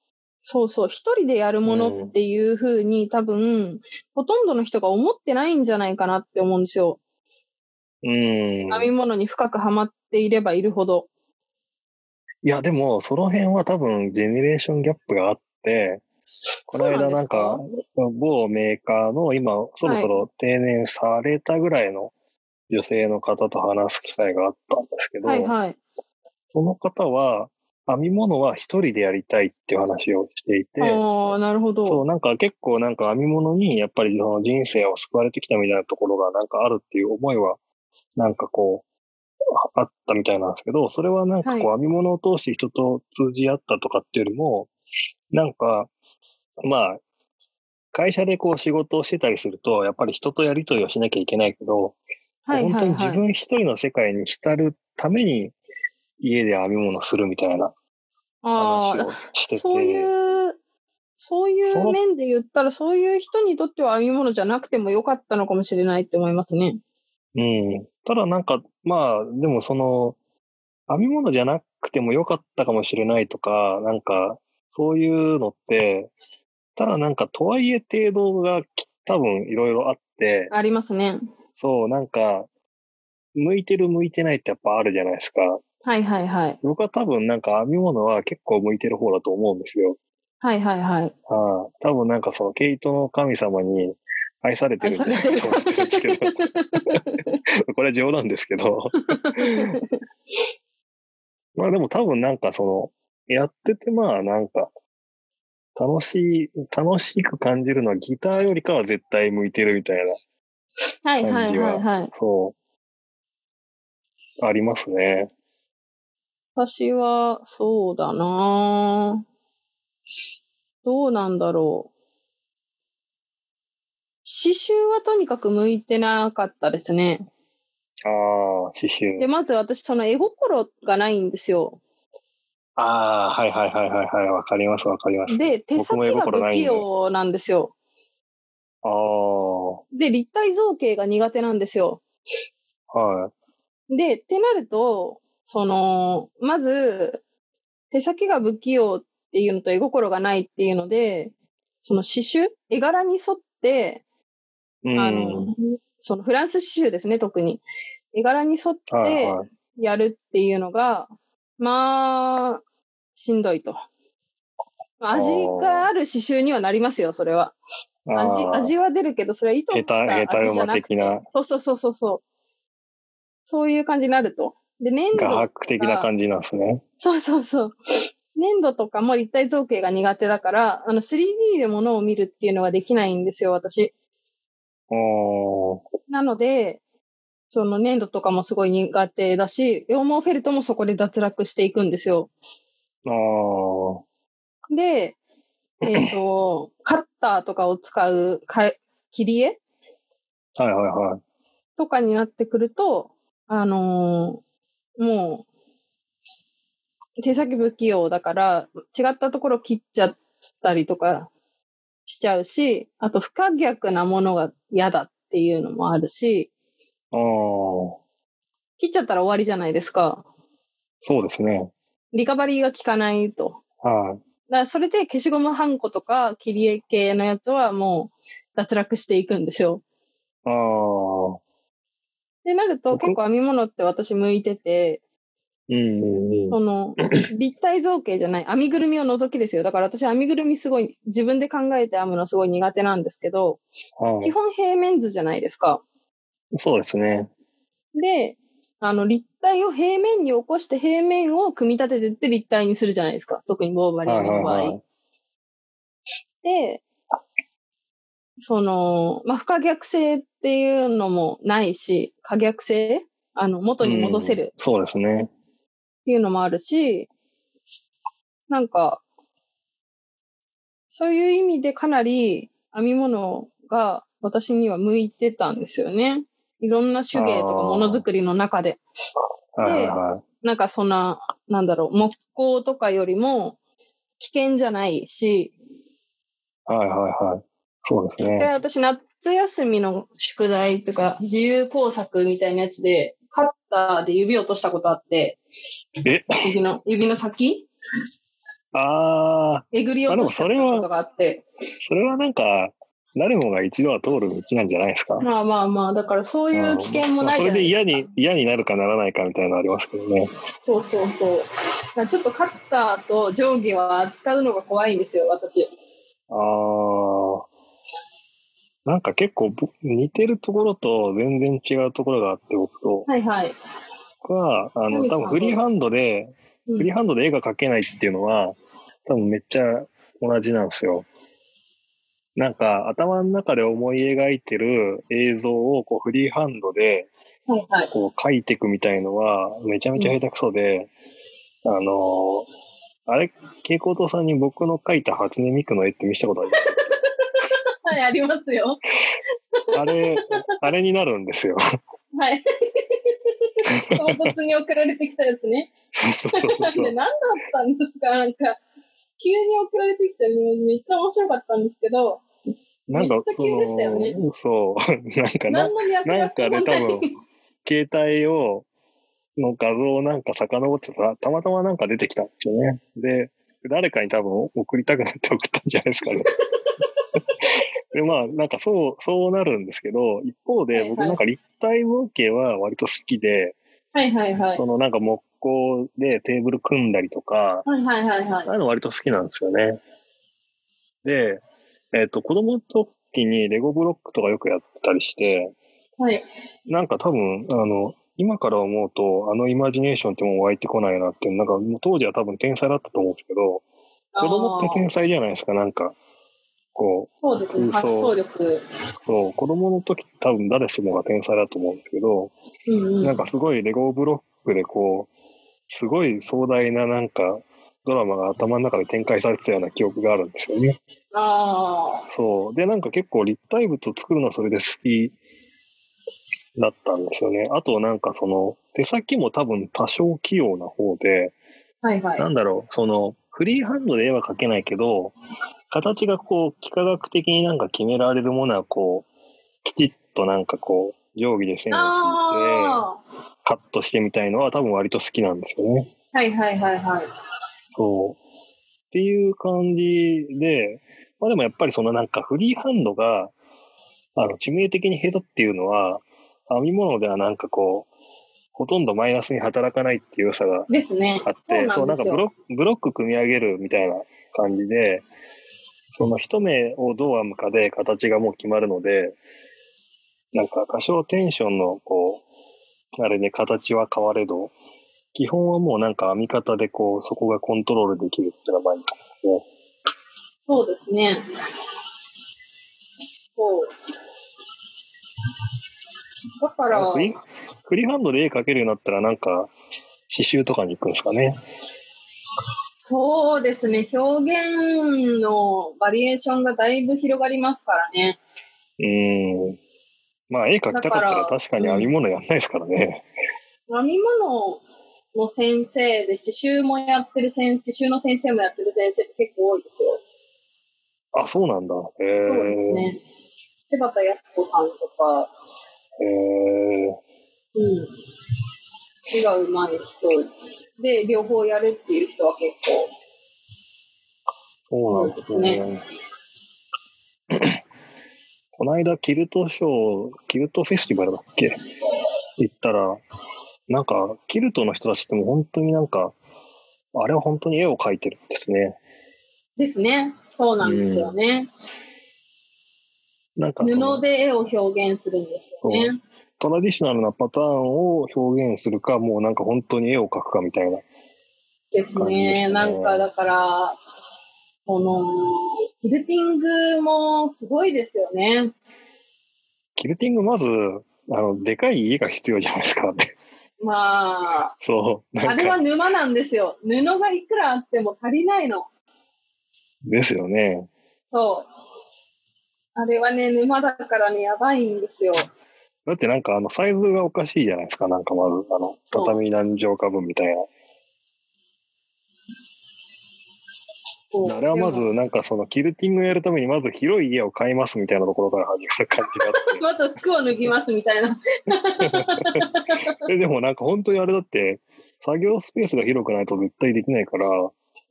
そうそう、一人でやるものっていうふうに、多分、ほとんどの人が思ってないんじゃないかなって思うんですよ。うん。編み物に深くはまっていればいるほど。いや、でも、その辺は多分、ジェネレーションギャップがあって、この間なんか、某メーカーの今、そろそろ定年されたぐらいの女性の方と話す機会があったんですけど、はいはい。その方は、編み物は一人でやりたいっていう話をしていて、ああ、なるほど。そう、なんか結構なんか編み物にやっぱりその人生を救われてきたみたいなところがなんかあるっていう思いは、なんかこう、あったみたいなんですけど、それはなんかこうは編み物を通して人と通じ合ったとかっていうよりも、なんか、まあ、会社でこう仕事をしてたりすると、やっぱり人とやりとりをしなきゃいけないけど、はい本当に自。分一人の世界に浸るために家で編み物するみたいな話あをしてて。あ、そういう、そういそうの面で言ったら、そういう人にとっては編み物じゃなくてもよかったのかもしれないって思いますね。うん。ただなんか、まあ、でもその、編み物じゃなくてもよかったかもしれないとか、なんか、そういうのって、ただなんか、とはいえ程度がき多分いろいろあって、ありますね。そう、なんか、向いてる向いてないってやっぱあるじゃないですか。はいはいはい。僕は多分なんか編み物は結構向いてる方だと思うんですよ。はいはいはい。ああ多分なんかその毛糸の神様に愛されてるん愛されてると思ってるんですけど、*laughs* これは冗談ですけど。*laughs* まあでも多分なんかその、やっててまあなんか、楽しい、楽しく感じるのはギターよりかは絶対向いてるみたいなはいはい感じは、はいはい。そう、ありますね。私は、そうだなどうなんだろう。刺繍はとにかく向いてなかったですね。ああ、刺繍で、。まず私、その絵心がないんですよ。ああ、はいはいはいはいはい、わかりますわかります。で、手先が不器用なんですよ。ああ、はで、立体造形が苦手なんですよ。い。で、ってなると、その、まず、手先が不器用っていうのと絵心がないっていうので、その刺繍絵柄に沿って、うん。あの、そのフランス刺繍ですね、特に。絵柄に沿っはいてはい。やるっていうのが、まあ、しんどいと。味がある刺繍にはなりますよ、それは。味、味は出るけど、それは意図した味じゃなくて的な。そうそうそうそうそう。そういう感じになると。で、粘土画伯的な感じなんですね。そうそうそう。粘土とかも立体造形が苦手だから、あの 3D で物を見るっていうのはできないんですよ、私。なので、その粘土とかもすごい苦手だし、羊毛フェルトもそこで脱落していくんですよ。あーで、えっ、と、*coughs* カッターとかを使うか切り絵？はいはいはい。とかになってくると、あのーもう、手先不器用だから、違ったところ切っちゃったりとかしちゃうし、あと不可逆なものが嫌だっていうのもあるし、あー切っちゃったら終わりじゃないですか。そうですね。リカバリーが効かないと。はい。だからそれで消しゴムハンコとか切り絵系のやつはもう脱落していくんですよ。ああ。ってなると僕結構編み物って私向いてて。その *clears throat* 立体造形じゃない編みぐるみを除きですよ。だから私編みぐるみすごい自分で考えて編むのすごい苦手なんですけど、はい。基本平面図じゃないですか。そうですね。で、あの立体を平面に起こして平面を組み立ててって立体にするじゃないですか。特にボーバリーはいの場合。はいはい。で、その、まあ、不可逆性っていうのもないし、可逆性？あの、元に戻せるうんそうですね。っていうのもあるし、なんか、そういう意味でかなり編み物が私には向いてたんですよね。いろんな手芸とかものづくりの中で。はいはいはい。なんかそんな、なんだろう、木工とかよりも危険じゃないし、はいはいはい。そうです一回ね。私夏休みの宿題とか自由工作みたいなやつで、カッターで指落としたことあって、え？指の、指の先？ああ、えぐり落としたことがあって。それはなんか、誰もが一度は通る道なんじゃないですか？まあまあまあ、だからそういう危険もないじゃないまあそれで嫌ですかに、嫌になるかならないかみたいなのありますけどね。そうそうそう。ちょっとカッターと定規は扱うのが怖いんですよ、私。ああ。なんか結構ぼ似てるところと全然違うところがあって、僕と。はいはい。僕は、あの、多分フリーハンドで、うんフリーハンドで絵が描けないっていうのは、多分めっちゃ同じなんですよ。なんか頭の中で思い描いてる映像をこうフリーハンドで。こう描いていくみたいのはめちゃめちゃ下手くそで、あのーあれ、蛍光灯さんに僕の描いた初音ミクの絵って見せたことあります？はい、ありますよ。あれ、あれになるんですよ。はい。唐突に送られてきたやつね。そうそうそうそうで何だったんですか？なんか、急に送られてきたのめっちゃ面白かったんですけど、なんか急でしたよねそう、なんかななんかね、多分携帯を、の画像をなんか遡ってたら、たまたまなんか出てきたんですよね。で、誰かに多分送りたくなって送ったんじゃないですかね。で、まあ、なんかそう、そうなるんですけど、一方で僕なんか立体造形は割と好きで、はいはいはい。そのなんか木工でテーブル組んだりとか、はいはいはいはいああいうの割と好きなんですよね。で、えっ、と、子供の時にレゴブロックとかよくやってたりして、はい。なんか多分、あの、今から思うと、あのイマジネーションってもう湧いてこないなってなんかもう当時は多分天才だったと思うんですけど、子供って天才じゃないですか、なんか。こう、そうですね、発想力。そう、子供の時多分誰しもが天才だと思うんですけど、うんうん。なんかすごいレゴブロックでこう、すごい壮大ななんかドラマが頭の中で展開されてたような記憶があるんですよね。ああ、そう。で、なんか結構立体物作るのそれで好きだったんですよね。あとなんかその手先も多分多少器用な方で、はいはい。なんだろう、そのフリーハンドで絵は描けないけど、形がこう幾何学的になんか決められるものはこう、きちっとなんかこう、定規で線を引いて、あカットしてみたいのは多分割と好きなんですよね。あ、はいはいはいはい。そう。っていう感じで、まあでもやっぱりそのなんかフリーハンドが、あの、致命的に下手っていうのは、編み物ではなんかこう、ほとんどマイナスに働かないっていう良さが。あって、そううなんかブロック組み上げるみたいな感じで、その一目をどう編むかで形がもう決まるので、なんか多少テンションのこう、あれね、形は変われど、基本はもうなんか編み方でこう、そこがコントロールできるっていうのがまあいいと思うんですね。そうですね。そう。だから、フリーフリーハンドで絵描けるようになったらなんか、刺繍とかに行くんですかね。そうですね。表現のバリエーションがだいぶ広がりますからね。うーん。まあ絵描きたかったら確かに編み物やんないですからね。編み物の先生で刺繍もやってる先生、刺繍の先生もやってる先生って結構多いですよ。あ、そうなんだ。へえそうですね。柴田康子さんとか、へえうん。絵が上手い人で、両方やるっていう人は結構、そうなんですね。*laughs* この間、キルトショー、キルトフェスティバルだっけ？行ったら、なんか、キルトの人たちってもう本当になんか、あれは本当に絵を描いてるんですね。ですね。そうなんですよね。なんかその布で絵を表現するんですよね。トラディショナルなパターンを表現するか、もうなんか本当に絵を描くかみたいな。ですね。ねなんかだから、この、キルティングもすごいですよね。キルティング、まず、あの、でかい家が必要じゃないですか。まあ、そう。なあれは沼なんですよ。布がいくらあっても足りないの。ですよね。そう。あれはね、沼だからね、やばいんですよ。だってなんかあの、サイズがおかしいじゃないですか。なんかまず、あの、畳何畳か分みたいな。あれはまず、なんかその、キルティングやるためにまず広い家を買いますみたいなところから始まる感じがあって。*laughs* まず服を脱ぎますみたいな。*laughs* えでもなんか本当にあれだって、作業スペースが広くないと絶対できないから、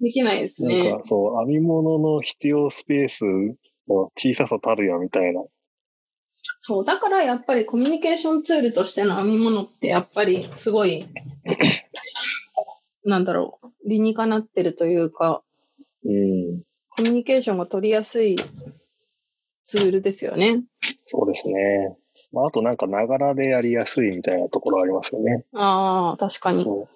できないですなんねか。そう、編み物の必要スペースの小ささたるやみたいな。そう。だからやっぱりコミュニケーションツールとしての編み物ってやっぱりすごい、*clears throat* なんだろう、理にかなってるというか、うん。コミュニケーションが取りやすいツールですよね。そうですね。まあ、あとなんか、ながらでやりやすいみたいなところありますよね。ああ、確かに。そ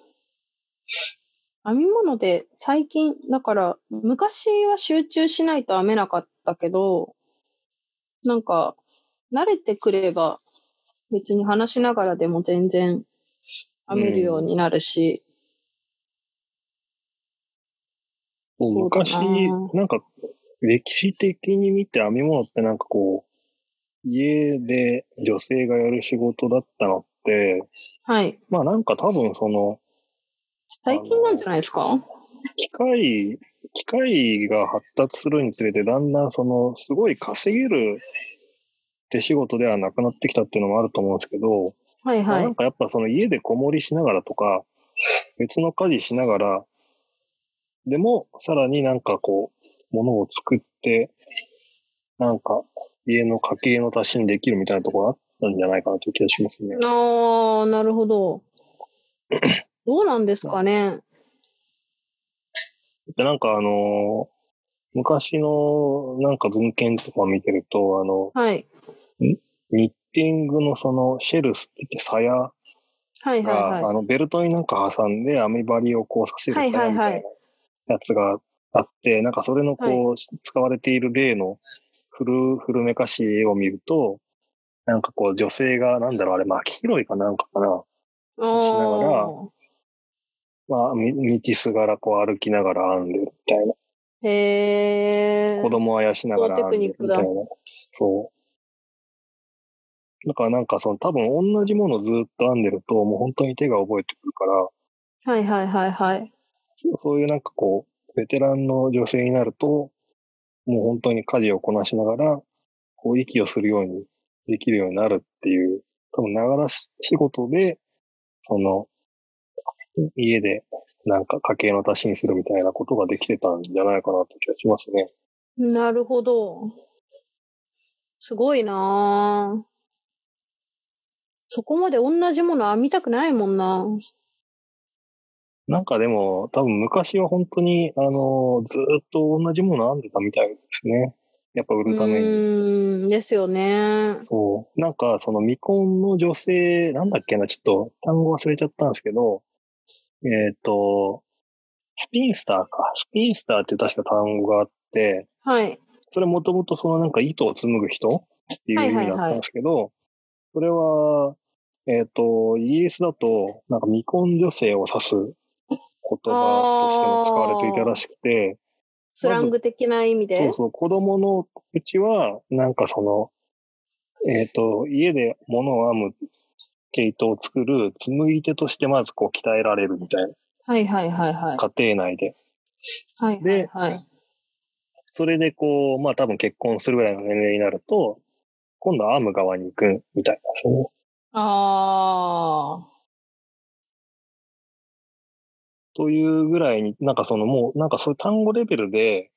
編み物で最近、だから昔は集中しないと編めなかったけど、なんか慣れてくれば別に話しながらでも全然編めるようになるし、うそうだ昔な、なんか、歴史的に見て編み物ってなんかこう、家で女性がやる仕事だったのって、はい。まあなんか多分その、最近なんじゃないですか？機械、機械が発達するにつれて、だんだんその、すごい稼げる手仕事ではなくなってきたっていうのもあると思うんですけど、はいはまあないん。かやっぱその家でこもりしながらとか、別の家事しながら、でも、さらになんかこう、物を作って、なんか、家の家計の足しにできるみたいなところあったんじゃないかなという気がしますね。ああ、なるほど。*clears throat* どうなんですかね。で、なんかあのー昔のなんか文献とか見てると、あの、はい。ニッティングのそのシェルスって言って鞘はいはいが、はあのベルトになんか挟んで網針をこうさせる鞘みたいなやつがあって、なんかそれのこう、使われている例の古、古めかしい絵を見ると、なんかこう女性が、なんだろう、あれ、まあ、黄色いかなんかかな。あしながらーまあ、み道すがらこう歩きながら編んでるみたいな。へえ。子供をあやしながら編んでるみたいな。そう。だからなんかその多分同じものをずっと編んでると、もう本当に手が覚えてくるから、はいはいはいはい。そうそういうなんかこう、ベテランの女性になると、もう本当に家事をこなしながら、こう息をするようにできるようになるっていう、多分ながらし仕事で、その、家でなんか家計の足しにするみたいなことができてたんじゃないかなって気がしますね。なるほど。すごいなぁ。そこまで同じもの編みたくないもんな。なんかでも、多分昔は本当に、あの、ずーっと同じもの編んでたみたいですね。やっぱ売うるために。ーん、ですよね。そう。なんか、その未婚の女性、なんだっけな、ちょっと単語忘れちゃったんですけど、えっ、と、スピンスターか。スピンスターって確か単語があって、はい。それもともとそのなんか糸を紡ぐ人っていう意味だったんですけど、それは、えっ、と、イギリスだと、なんか未婚女性を指す言葉としても使われていたらしくて、スラング的な意味で？そうそう、子供のうちは、なんかその、えっ、と、家で物を編む毛糸を作る紡ぎ手としてまずこう鍛えられるみたいな、はいはいはいはい。家庭内で。はいはいではい。それでこう、まあ多分結婚するぐらいの年齢になると、今度は編む側に行くみたいな、そのあというぐらいに、なんかそのもう、なんかそういう単語レベルで、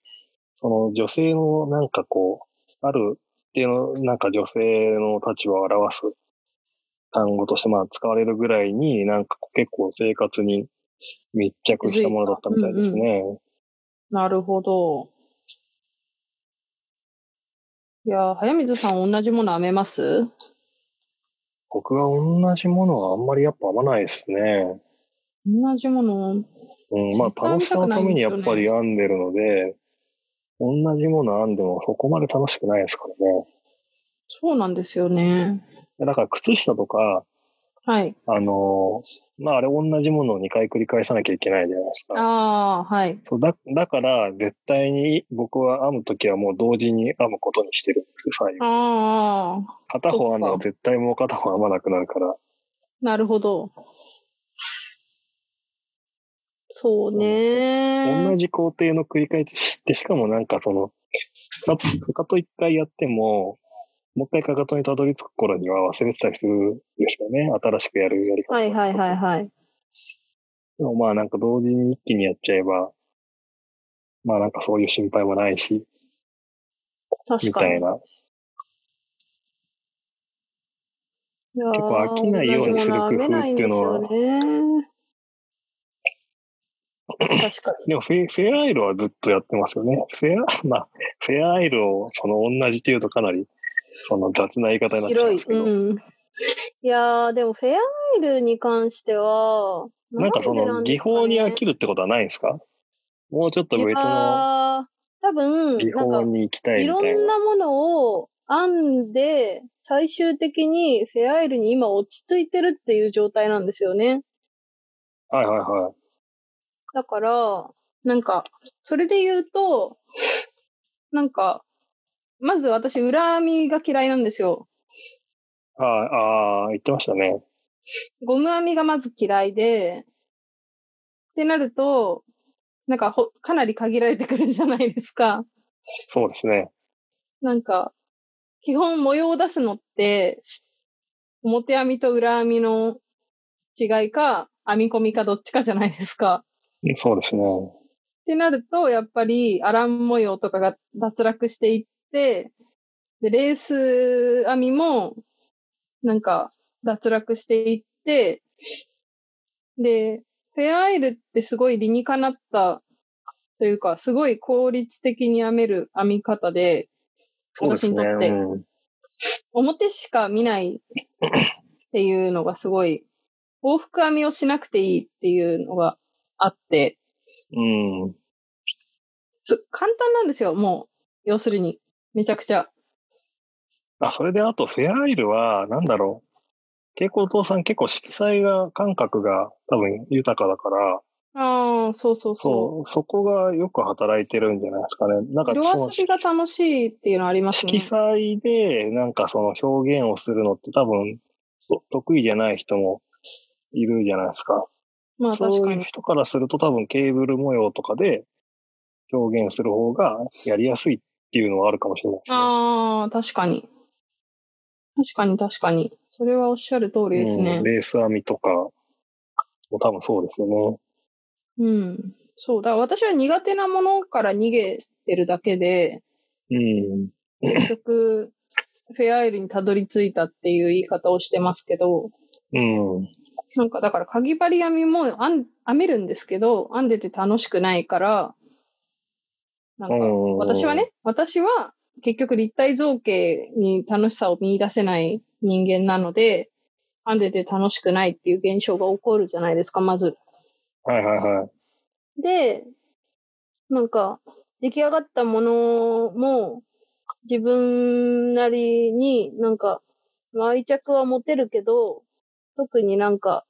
その女性のなんかこう、あるっていうの、なんか女性の立場を表す単語としてまあ使われるぐらいに、なんか結構生活に密着したものだったみたいですね。ー、なるほど。いやー、早水さん同じもの編めます？僕は同じものはあんまりやっぱ合わないですね。同じもの？うん、まあ楽しさのためにやっぱり編んでるので、同じもの編んでもそこまで楽しくないですからね。そうなんですよね。だから靴下とか、はい。あのーまああれ同じものを2回繰り返さなきゃいけないじゃないですか。ああ、はい。そうだだから絶対に僕は編むときはもう同時に編むことにしてるんですよ、最後。ああ、片方編んだら絶対もう片方編まなくなるから。なるほど。そうね同じ工程の繰り返しして、しかもなんかその、かとかと一回やっても、もう一回かかとにたどり着く頃には忘れてたりするんですよね。新しくやるやり方。はいはいはいはい。でもまあなんか同時に一気にやっちゃえば、まあなんかそういう心配もないし。みたいな。結結構飽きないようにする工夫っていうのはね、確か *laughs* でもフェフェアアイルはずっとやってますよね。フェア、*laughs* まあ、フェアアイルをその同じっていうとかなり、その雑な言い方になっちゃうんです。けど、うん。いやー、でもフェアアイルに関しては、なんかその技法に飽きるるってことはないんですか？もうちょっと別の多分、技法、に行きたいいろみたいな。んなものを編んで、最終的にフェアアイルに今落ち着いてるっていう状態なんですよね。はいはいはい。だから、なんか、それで言うと、なんか、まず私、裏編みが嫌いなんですよ。ああ言ってましたね。ゴム編みがまず嫌いで、ってなると、なんかほ、かなり限られてくるじゃないですか。そうですね。なんか、基本模様を出すのって、表編みと裏編みの違いか、編み込みかどっちかじゃないですか。そうですね。ってなると、やっぱりアラン模様とかが脱落していって、で、レース編みも、なんか、脱落していって、で、フェアアイルってすごい理にかなった、というか、すごい効率的に編める編み方で。私にとってうん、表しか見ないっていうのがすごい、往復編みをしなくていいっていうのがあって、うん。す簡単なんですよ、もう。要するに。めちゃくちゃ。あ、それであとフェアアイルは、なんだろう。蛍光灯さん結構色彩が、感覚が多分豊かだから、ああ、そうそうそそう、そこがよく働いてるんじゃないですかね。なんう。色かその遊びが楽しいっていうのありますね色。彩で、なんかその表現をするのって多分、得意じゃない人もいるじゃないですか。まあそういう確かに。人からすると多分ケーブル模様とかで表現する方がやりやすいっていうのはあるかもしれないですね。ああ、確かに。確かに確かに。それはおっしゃる通りですねうん。レース編みとかも多分そうですよね。うん。そう。だから私は苦手なものから逃げてるだけで、うん。結局、フェアアイルにたどり着いたっていう言い方をしてますけど、うん。なんかだから、かぎ針編みも編めるんですけど、編んでて楽しくないから、なんか、うん私はね、私は結局立体造形に楽しさを見出せない人間なので、編んでて楽しくないっていう現象が起こるじゃないですか、まず。はいはいはい。で、なんか、出来上がったものも、自分なりになんか、まあ愛着は持てるけど、特になんか、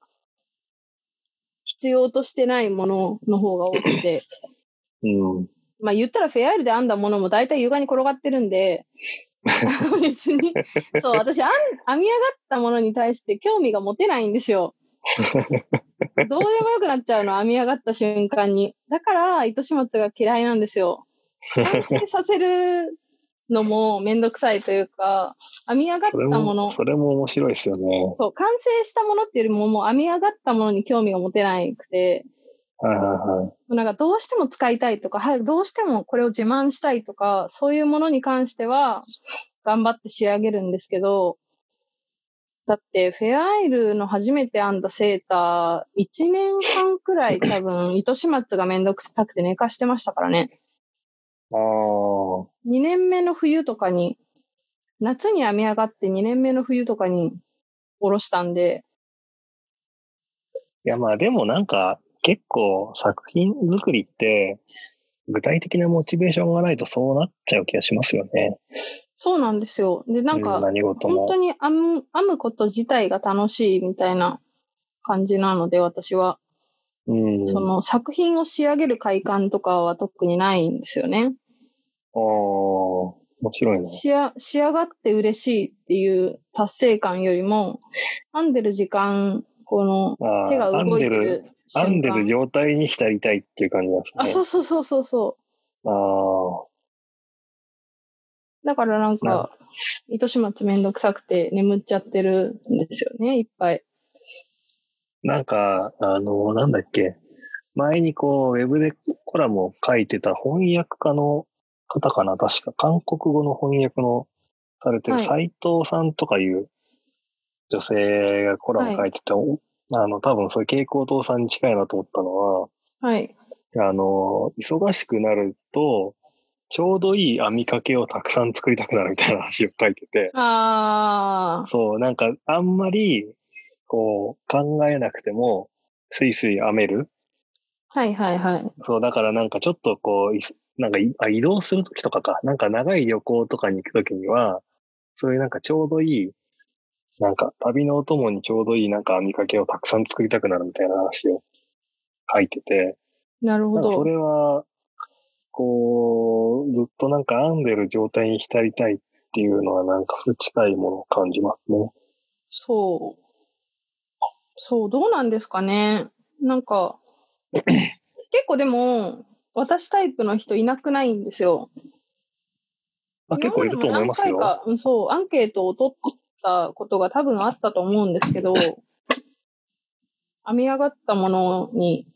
必要としてないものの方が多くて、うん。まあ言ったらフェアアイルで編んだものも大体床に転がってるんで、*laughs* 別に、そう、私編み上がったものに対して興味が持てないんですよ。*laughs* どうでもよくなっちゃうの、編み上がった瞬間に。だから、糸始末が嫌いなんですよ。完成させるのもめんどくさいというか、編み上がったそれものも、、それも面白いですよね。そう、完成したものっていうよりも、もう編み上がったものに興味が持てなくて。なんかどうしても使いたいとか、はい、どうしてもこれを自慢したいとか、そういうものに関しては、頑張って仕上げるんですけど、だって、フェアアイルの初めて編んだセーター、1年半くらい *laughs* 多分、糸始末がめんどくさくて寝かしてましたからね。ああ。2年目の冬とかに、夏に編み上がって2年目の冬とかに下ろしたんで、いやまあでもなんか結構作品作りって具体的なモチベーションがないとそうなっちゃう気がしますよね。そうなんですよ。で、なんか、本当。に編む編むこと自体が楽しいみたいな感じなので、私は。うん。その作品を仕上げる快感とかは特にないんですよね。ああ、面白いね。仕上仕上がって嬉しいっていう達成感よりも、編んでる時間、このあ手が動いてる。編んでる状態に浸りたいっていう感じなんですね。あ、そうそうそうそうそああ、う。だからなんなか、糸始末めんどくさくて眠っちゃってるんですよね、いっぱい。なんか、あの、なんだっけ。前にこう、ウェブでコラムを書いてた翻訳家の方かな確か、韓国語の翻訳のされてるはい斉藤さんとかいう女性がコラム書いてて、おあの、多分そういう蛍光灯さんに近いなと思ったのは、はい。あの、忙しくなると、ちょうどいい編みかけをたくさん作りたくなるみたいな話を書いてて、あー。そう、なんか、あんまり、こう、考えなくても、スイスイ編める。はいはいはい。そう、だからなんかちょっとこう、いなんかいあ移動するときとかか、なんか長い旅行とかに行くときには、そういうなんかちょうどいい、なんか旅のお供にちょうどいいなんか編みかけをたくさん作りたくなるみたいな話を書いてて、なるほど。それは、こう、ずっとなんか編んでる状態に浸りたいっていうのはなんか近いものを感じますね。そう。そう、どうなんですかね。なんか、結構でも、私タイプの人いなくないんですよ。あ結構いると思いますよ。そう、アンケートを取ったことが多分あったと思うんですけど、編み上がったものに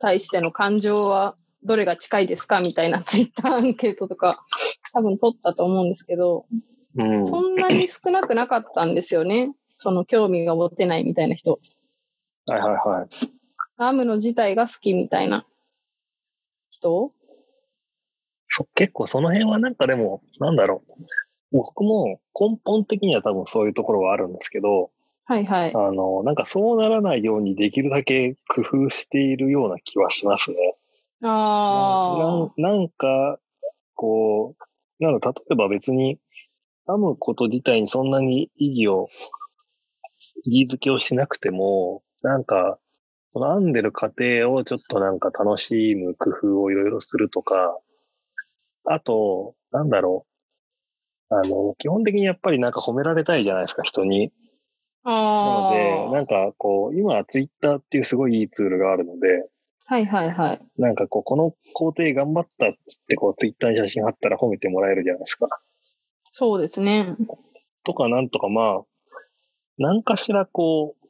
対しての感情はどれが近いですかみたいなツイッターアンケートとか多分取ったと思うんですけど、うん。そんなに少なくなかったんですよね。その興味が持てないみたいな人。はいはいはい。編むの自体が好きみたいな人？そ結構その辺はなんかでも、なんだろう。僕も根本的には多分そういうところはあるんですけど、はいはい。あの、なんかそうならないようにできるだけ工夫しているような気はしますね。ああ。ななんか、こう、なんだ、例えば別に、編むこと自体にそんなに意義を、意義づけをしなくても、なんか、その編んでる過程をちょっとなんか楽しむ工夫をいろいろするとか、あと、なんだろう。あの、基本的にやっぱりなんか褒められたいじゃないですか、人に。なのあで、なあ。んかこう、今ツイッターっていうすごいいいツールがあるので、はいはいはい。なんかこう、この工程頑張ったっつってこう、ツイッターに写真貼ったら褒めてもらえるじゃないですか。そうですね。とかなんとかまあ、何かしらこう、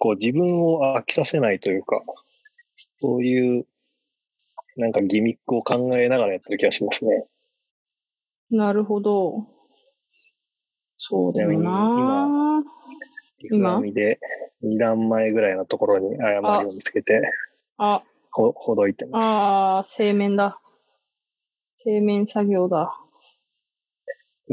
こう自分を飽きさせないというか、そういう、なんかギミックを考えながらやってる気がしますね。なるほど。そうだよちなな。リフ編みで2段前ぐらいのところに誤りを見つけて、あ、ほ、ほどいてます。ああ、製麺だ。製麺作業だ。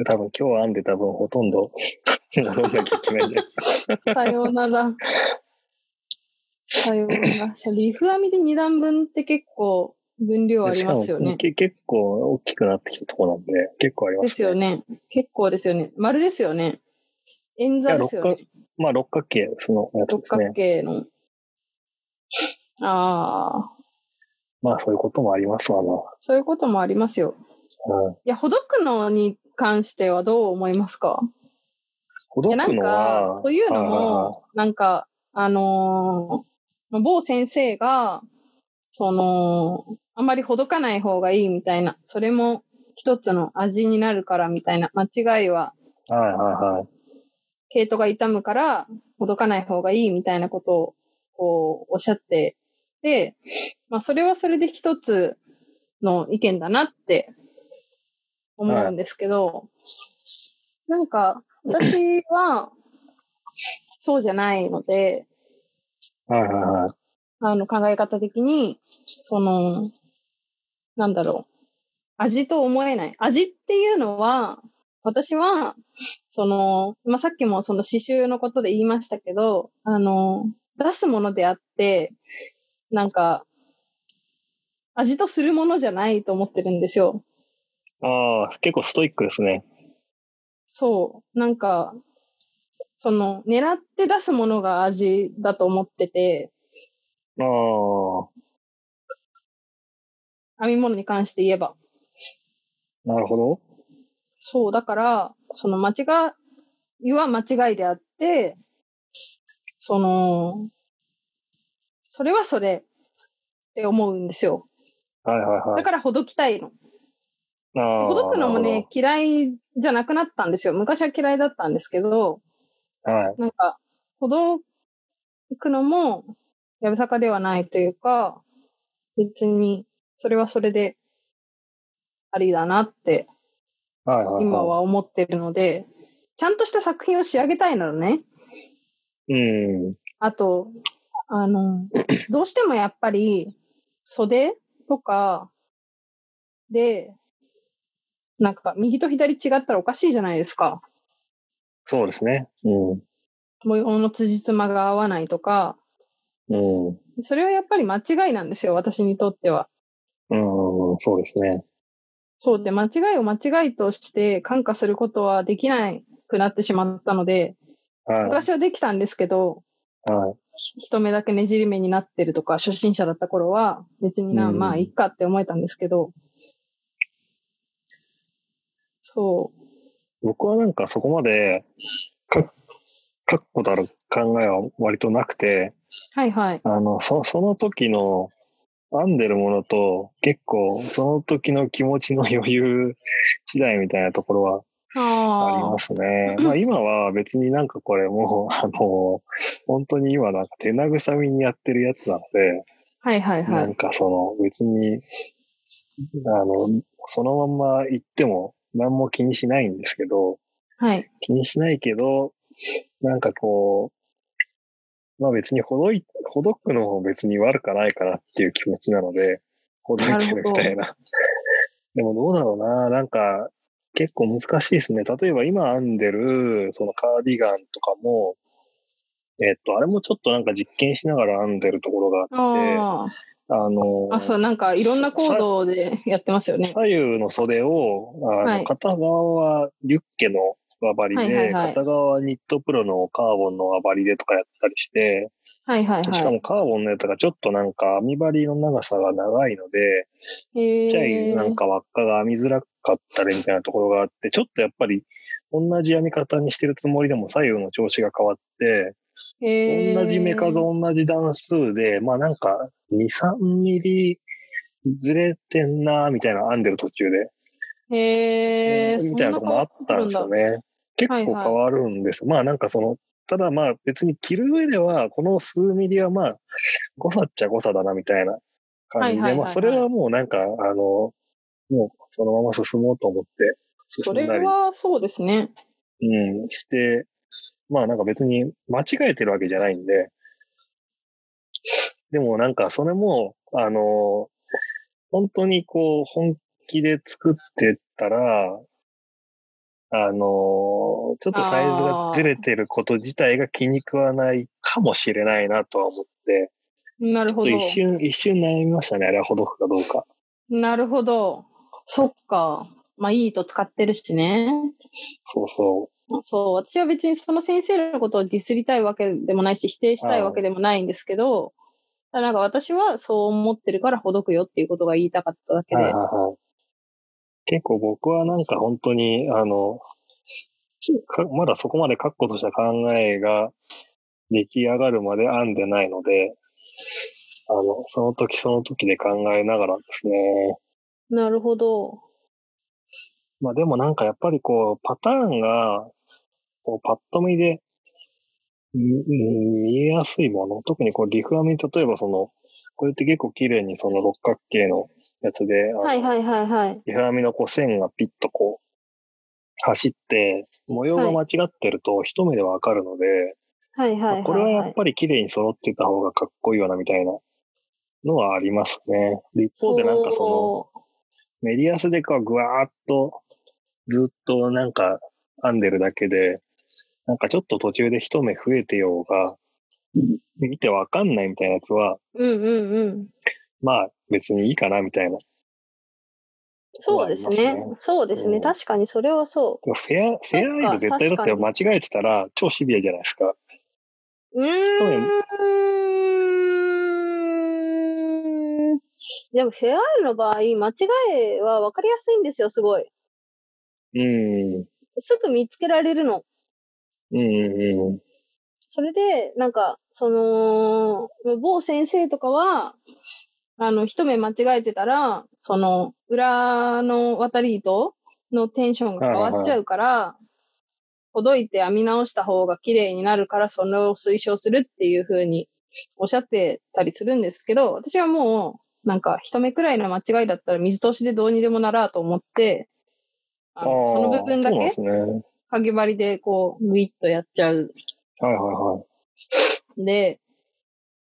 多分今日編んでた分ほとんど *laughs* なきゃいけ。さようなら。*laughs* さようなら。リフ編みで2段分って結構分量ありますよね。け結構大きくなってきたところなんで、結構ありまですすね。よね。結構ですよね。丸ですよね。円座ですよね。まあ六角形そのやつ六ですね角。形の。ああ、まあそういうこともありますわな。そういうこともありますよ。うん。いや、ほどくのに関してはどう思いますか？ほどくのはか、、というのも、なんか、あのー某先生が、その、あまりほどかない方がいいみたいな、それも一つの味になるからみたいな、間違いは、はいはいはい。毛糸が傷むから、ほどかない方がいいみたいなことを、こう、おっしゃって、で、まあ、それはそれで一つの意見だなって思うんですけど、なんか、私は、そうじゃないので、はいはいはい。あの考え方的に、その、なんだろう、味と思えない。味っていうのは、私は、その、まあ、さっきもその刺繍のことで言いましたけど、あの、出すものであって、なんか、味とするものじゃないと思ってるんですよ。ああ、結構ストイックですね。そう。なんか、その、狙って出すものが味だと思ってて、ああ、編み物に関して言えば。なるほど。そう、だから、その間違いは間違いであって、その、それはそれって思うんですよ。はいはいはい。だからほどきたいの。ほどくのもね、嫌いじゃなくなったんですよ。昔は嫌いだったんですけどはい。なんか、ほどくのも、やぶさかではないというか、別に、それはそれで、ありだなって、はい。今。は思ってるので、ちゃんとした作品を仕上げたいならね、うん。あと、あの、どうしてもやっぱり、袖とかで、なんか、右と左違ったらおかしいじゃないですか。そうですね。うん。模様の辻褄が合わないとか、うん。それはやっぱり間違いなんですよ、私にとっては。うん、そうですね。そうで、間違いを間違いとして感化することはできなくなってしまったので、はい。昔はできたんですけど、はい。一目だけねじり目になってるとか、初心者だった頃は、別にな、うんまあ、いっかって思えたんですけど、そ僕はなんかそこまで、か、確固たる考えは割となくて、う。はいはい。あの、そその時の編んでるものと結構その時の気持ちの余裕次第みたいなところはあり。ますね。まあ今は別になんかこれもう、あの、本当に今なんか手慰みにやってるやつなので、はいはいはないん。かその別に、あの、そのまま行っても何も気にしないんですけど、はい。気にしないけど、なんかこう、まあ別にほどい、ほどくのも別に悪かないかなっていう気持ちなので、ほどいてるみたいな。*laughs* でもどうだろうな、なんか結構難しいですね。例えば今編んでるそのカーディガンとかも、えっと、あれもちょっとなんか実験しながら編んでるところがあって、ああのあ。あ、そう、なんかいろんなコードでやってますよね。左右の袖を、あの、はい片側はリュッケの輪針で、はいはいはい片側はニットプロのカーボンの輪針でとかやったりして、はいはいしかはもカーボンのやつがちょっとなんか編み針の長さが長いので、い。ちっちゃいなんか輪っかが編みづらかったりみたいなところがあって、ちょっとやっぱり同じ編み方にしてるつもりでも左右の調子が変わって、同じメカと同じ段数で、まあなんか2、3ミリずれてんなみたいな編んでる途中で。へえ。みたいなとこもあったんですよね。結構変わるんです。まあなんかその、ただまあ別に着る上では、この数ミリはまあ、誤差っちゃ誤差だなみたいな感じで、はいはいはいはいまあそれはもうなんか、あの、もうそのまま進もうと思ってそ進んだり、れはそうですね。うん、して、まあなんか別に間違えてるわけじゃないんで、でもなんかそれも、あの、本当にこう本気で作ってたら、あの、ちょっとサイズがずれてること自体が気に食わないかもしれないなとは思って、なるほど。一瞬、一瞬悩みましたね。あれはほどくかどうか。なるほど。そっか。まあいいと使ってるしね。そうそそう、私は別にその先生のことをディスりたいわけでもないし、否定したいわけでもないんですけど、なんか私はそう思ってるからほどくよっていうことが言いたかっただけう。で。はいはいはい。結構僕はなんか本当に、あの、かまだそこまで確固とした考えが出来上がるまで編んでないので、あの、その時その時で考えながらですね。なるほど。まあでもなんかやっぱりこう、パターンが、こうパッと見で、み見えやすいもの、特にこうリフ編み、例えばその、これって結構綺麗にその六角形のやつで、はいはいはいはい。リフ編みのこう線がピッとこう、走って、模様が間違ってると一目でわかるので、はいはいはい、はい。これはやっぱり綺麗に揃ってた方がかっこいいよなみたいなのはありますね。で一方でなんかその、メディアスでこうぐわーっとずっとなんか編んでるだけで、なんかちょっと途中で一目増えてようが、見てわかんないみたいなやつは、うんうんうん。まあ別にいいかなみたいな。そうですね。そうですね、うん確かにそれはそフェア、フェアアイル絶対だって間違えてたら超シビアじゃないですか。う。ん。でも、フェアアイルの場合、間違いは分かりやすいんですよ、すごい。うん。すぐ見つけられるの。うんうんそれで、なんか、その、某先生とかは、あの、一目間違えてたら、その、裏の渡り糸のテンションが変わっちゃうから、ほどいて編み直した方が綺麗になるから、それを推奨するっていう風におっしゃってたりするんですけど、私はもう、なんか、一目くらいの間違いだったら水通しでどうにでもならと思って、あうん。のその部分だけかぎ針でこう、グイッとやっちゃうはいはい。で、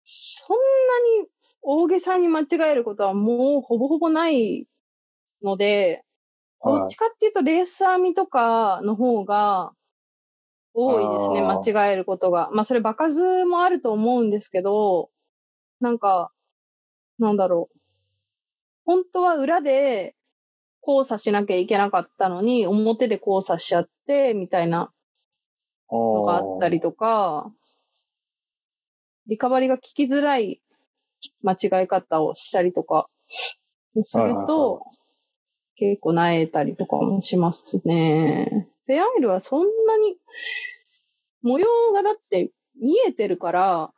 そんなに大げさに間違えることはもうほぼほぼないので、どはいっちかっていうとレース編みとかの方が多いですね、間違えることが。まあそれ場数もあると思うんですけど、なんか、なんだろう。本当は裏で交差しなきゃいけなかったのに、表で交差しちゃって、みたいなのがあったりとか、リカバリが効きづらい間違い方をしたりとかすると、結構萎えたりとかもしますね。フェアイルはそんなに、模様がだって見えてるから、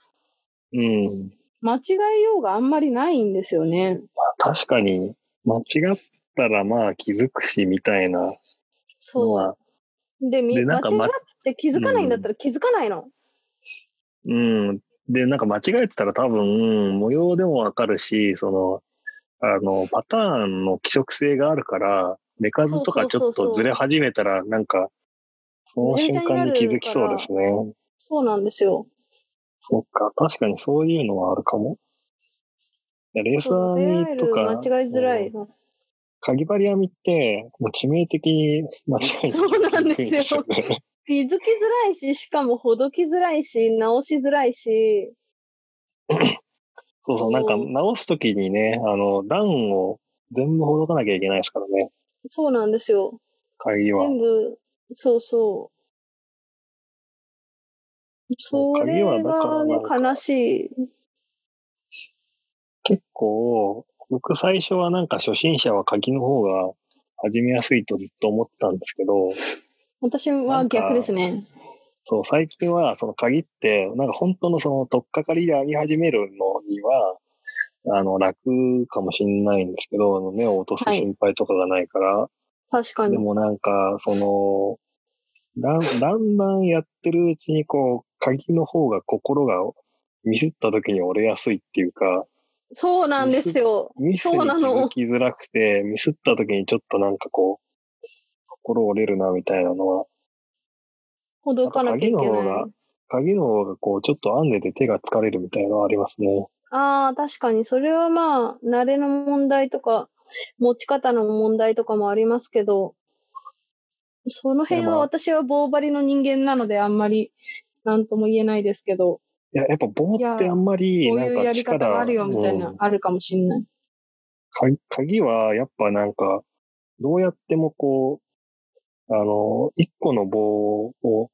うん。間違えようがあんまりないんですよね。確かに、間違ったらまあ気づくし、みたいなのそは、う。で、み間違って気づかないんだったら気づかないの。うん。で、なんか間違えてたら多分、模様でもわかるし、その、あの、パターンの規則性があるから、目数とかちょっとずれ始めたら、なんか、その瞬間に気づきそうですね。そうなんですよ。そっか、確かにそういうのはあるかも。レース編みとか、間違いづらい。かぎ針編みって、もう致命的に間違いにそうなんですよ。*laughs* 気づきづらいし、しかもほどきづらいし、直しづらいし。*coughs* そうそう、なんか直すときにね、あの、段を全部ほどかなきゃいけないですからね。そうなんですよ。鍵は。全部、そうそう。それがね悲しい。結構、僕最初はなんか初心者は鍵の方が始めやすいとずっと思ってたんですけど、私は逆ですね。そう、最近はその鍵って、なんか本当のその取っかかりで編み始めるのには、あの、楽かもしんないんですけど、あの目を落とすはい心配とかがないから、確かに。でもなんか、その、だんだんだんやってるうちにこう、鍵の方が心がミスった時に折れやすいっていうか、そうなんですよ。ミスに気づきづらくて、ミスった時にちょっとなんかこう、心折れるなみたいなのは、ほどかなきゃいけ鍵の方がない。鍵の方がこう、ちょっと編んでて手が疲れるみたいなのはありますね。ああ、確かに。それはまあ、慣れの問題とか、持ち方の問題とかもありますけど、その辺は私は棒針の人間なのであんまりなんとも言えないですけど、いや、やっぱ棒ってあんまり、こうないんかうやり方力、があるよみたいなうん、あるかもしんない。鍵鍵はやっぱなんか、どうやってもこう、あの、一個の棒を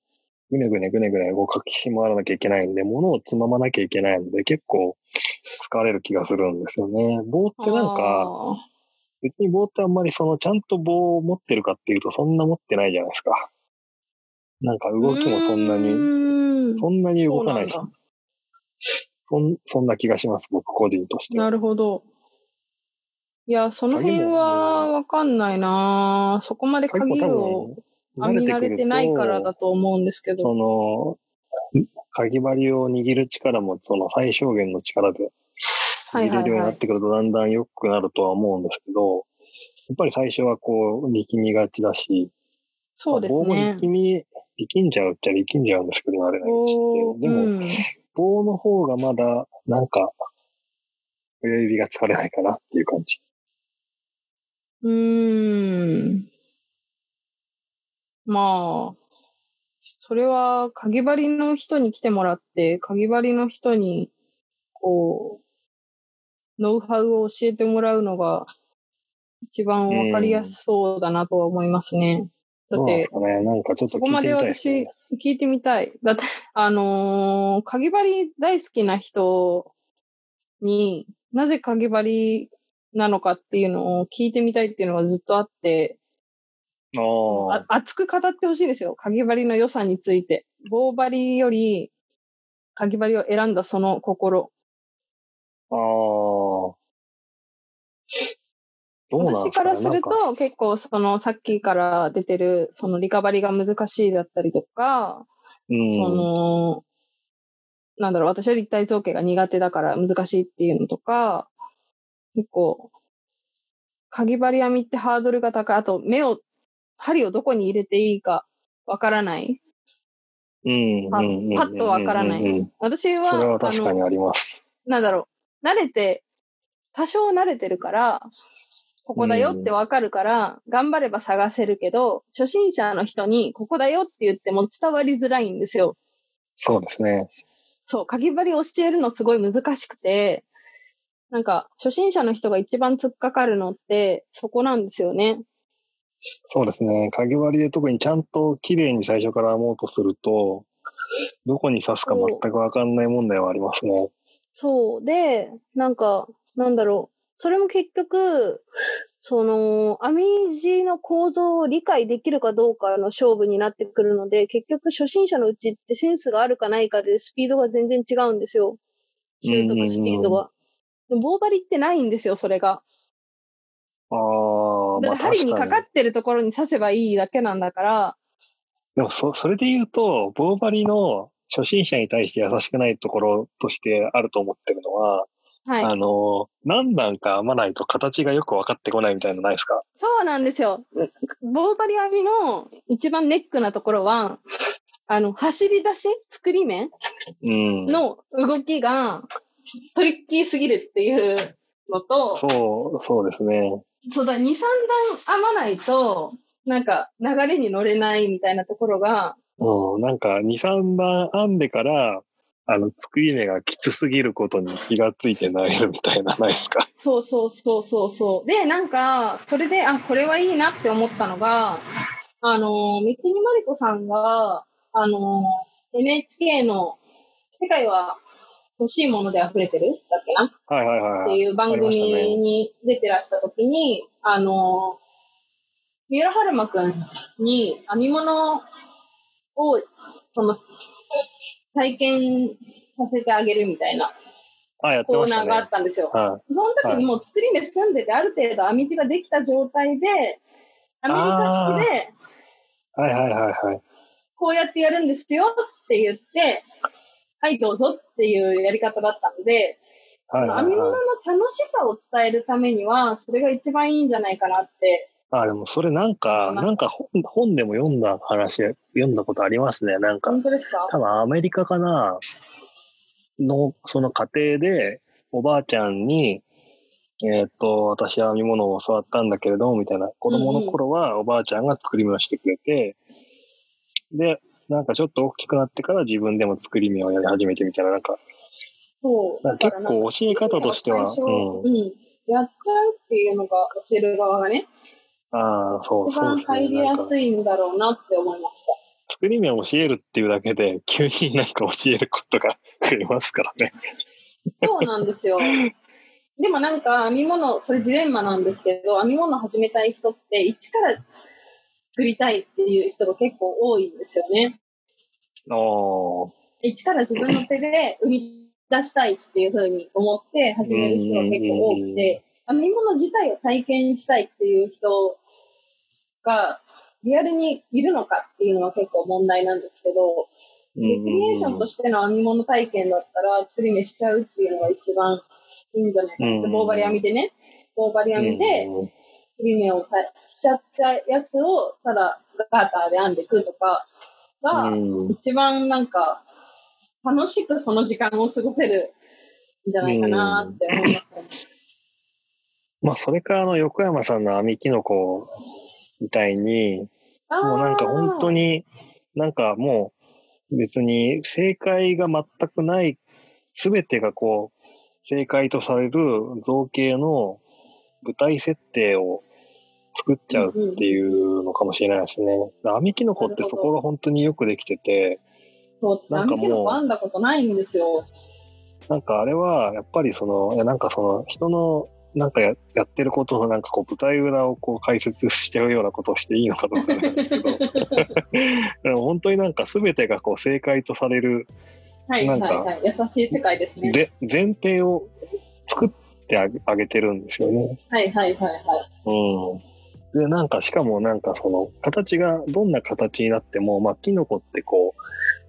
ぐねぐねぐねぐね動かし回らなきゃいけないんで、物をつままなきゃいけないので、結構疲れる気がするんですよね。棒ってなんか、別に棒ってあんまりその、ちゃんと棒を持ってるかっていうと、そんな持ってないじゃないですか。なんか動きもそんなうに、そんなに動かないしそん、そんな気がします、僕個人としてだ。なるほど。いや、その辺はわかんないなそこまで鍵を編み慣れてないからだと思うんですけど。その、鍵針を握る力もその最小限の力ではいはい握れるようになはい。ってくるとだんだん良くなるとは思うんですけど、やっぱり最初はこう力みがちだし、そうです棒もね。力み、力んじゃうっちゃ力んじゃうんですけど、慣れて。でも、うん棒の方がまだなんか、親指が疲れないかなっていう感じ。うーん。まあ、それは、鍵針の人に来てもらって、鍵針の人に、こう、ノウハウを教えてもらうのが、一番わかりやすそうだなとは思いますね。だってそこまで私ね。、聞いてみたい。だって、あのー、鍵針大好きな人になぜ鍵針なのかっていうのを聞いてみたいっていうのはずっとあって、あ熱く語ってほしいですよ。鍵針の良さについて。棒針より、鍵針を選んだその心。ああ。どうなんですかね私からすると結構そのさっきから出てるそのリカバリが難しいだったりとか、うん。その、なんだろう、私は立体造形が苦手だから難しいっていうのとか、結構、鍵針編みってハードルが高い。あと、目を、針をどこに入れていいかわからない。うんパッとわからない私は、それは確かにあります。なんだろう、慣れて、多少慣れてるから、ここだよってわかるから、頑張れば探せるけど、初心者の人に、ここだよって言っても伝わりづらいんですよ。そうですね。そう、鍵針を教えるのすごい難しくて、なんか、初心者の人が一番突っかかるのって、そこなんですよね。そうですね。鍵割りで特にちゃんと綺麗に最初から編もうとすると、どこに刺すか全くわかんない問題はありますね。そう。で、なんか、なんだろう。それも結局、その、編み地の構造を理解できるかどうかの勝負になってくるので、結局初心者のうちってセンスがあるかないかでスピードが全然違うんですよ。習得スピードが。棒針ってないんですよ、それが。ああ、針に確かに。かかってるところに刺せばいいだけなんだから、でもそ、それで言うと、棒針の初心者に対して優しくないところとしてあると思ってるのは、はい。あの、何段か編まないと形がよく分かってこないみたいなのないですか？そうなんですよ。棒針編みの一番ネックなところは、あの、走り出し作り面うん。の動きがトリッキーすぎるっていうのと、そう、そうですね。そうだ、2、3段編まないと、なんか流れに乗れないみたいなところがうん、なんか2、3番編んでから、あの、作り目がきつすぎることに気がついてないるみたいな、ないですか？そうそうそうそうそう。で、なんか、それで、あ、これはいいなって思ったのが、あの、三国まりこさんが、あの、NHK の世界は欲しいもので溢れてる？だっけな？はいはいはいってはい。いう番組に出てらしたときに、あの、三浦春馬くんに編み物を、その、体験させてあげるみたいなあ、やってましたね。コーナーがあったんですよ。はその時にもう作り目済んでて、ある程度編み地ができた状態で、アメリカ式でい、はいはいはいはい。こうやってやるんですよって言って、はい、どうぞっていうやり方だったので、はいはい編み物のはい。楽しさを伝えるためには、それが一番いいんじゃないかなって。あ、でもそれなんか、なんか本本でも読んだ話、読んだことありますね。なんか、本当ですか？多分アメリカかなの、その家庭で、おばあちゃんに、えーっと、私は編み物を教わったんだけれども、みたいな。子供の頃はおばあちゃんが作り目をしてくれて、で、なんかちょっと大きくなってから自分でも作り目をやり始めてみたいな、なんか、そう。結構教え方としてはうんうん。やっちゃうっていうのが教える側がね、ああ、そう一番そうですね。入りやすいんだろうなって思いました。作り目を教えるっていうだけで、急になんか教えることが増えますからね。そうなんですよ。でもなんか編み物、それジレンマなんですけど、編み物始めたい人って一から作りたいっていう人が結構多いんですよね。一から自分の手で生み出したいっていうふうに思って始める人が結構多くて、編み物自体を体験したいっていう人がリアルにいるのかっていうのは結構問題なんですけど、レクリエーションとしての編み物体験だったら、釣り目しちゃうっていうのが一番いいんじゃないかなって。うん棒針編みでね、棒針編みでうん釣り目をたしちゃったやつを、ただガーターで編んでいくとかが、うん一番なんか、楽しくその時間を過ごせるんじゃないかなって思いますね。まあ、それか、あの、横山さんの編みキノコみたいに、もうなんか本当に。に、なんかもう、別に正解が全くない、すべてがこう、正解とされる造形の舞台設定を作っちゃうっていうのかもしれないですね。編みキノコってそこが本当によくできてて、なんかもう編んだことないんですよ。なんかあれは、やっぱりその、いやなんかその、人の、なんかややってることのなんかこう舞台裏をこう解説しちゃうようなことをしていいのかどうかなんですけど、*laughs* でも本当になんか全てがこう正解とされるはいなんかはいはい。優しい世界ですね。ぜ前提を作ってあげあげてるんですよね。はいはいはいはい。うん。で、なんかしかもなんかその形がどんな形になっても、まあキノコってこ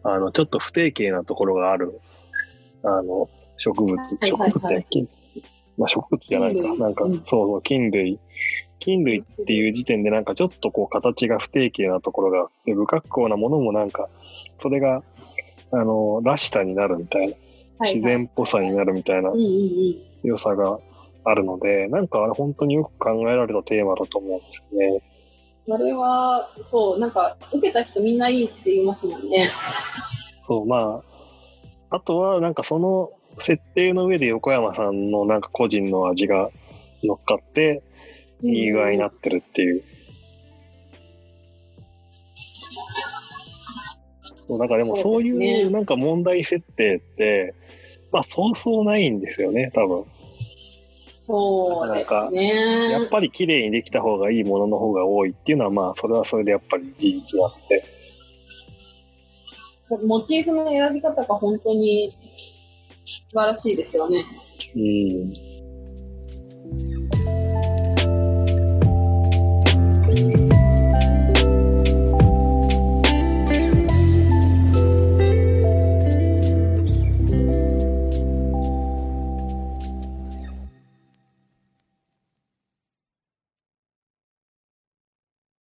う、あの、ちょっと不定形なところがある、あの、植物、はい植はいはい物って、きまあ植物じゃないか。なんか、うんそうそう、菌類。菌類っていう時点でなんかちょっとこう形が不定形なところがあって、不格好なものもなんか、それが、あの、らしさになるみたいな、はいはい自然っぽさになるみたいな。良さがあるので、なんかあれ本当によく考えられたテーマだと思うんですよね。それは、そう、なんか、受けた人みんないいって言いますもんね。そう、まあ、あとはなんかその設定の上で横山さんのなんか個人の味が乗っかって、いい具合になってるっていう。そうだからでもそういうなんか問題設定って、まあそうそうないんですよね、多分。そうですね。やっぱり綺麗にできた方がいいものの方が多いっていうのはまあそれはそれでやっぱり事実があって。モチーフの選び方が本当に素晴らしいですよね。うん。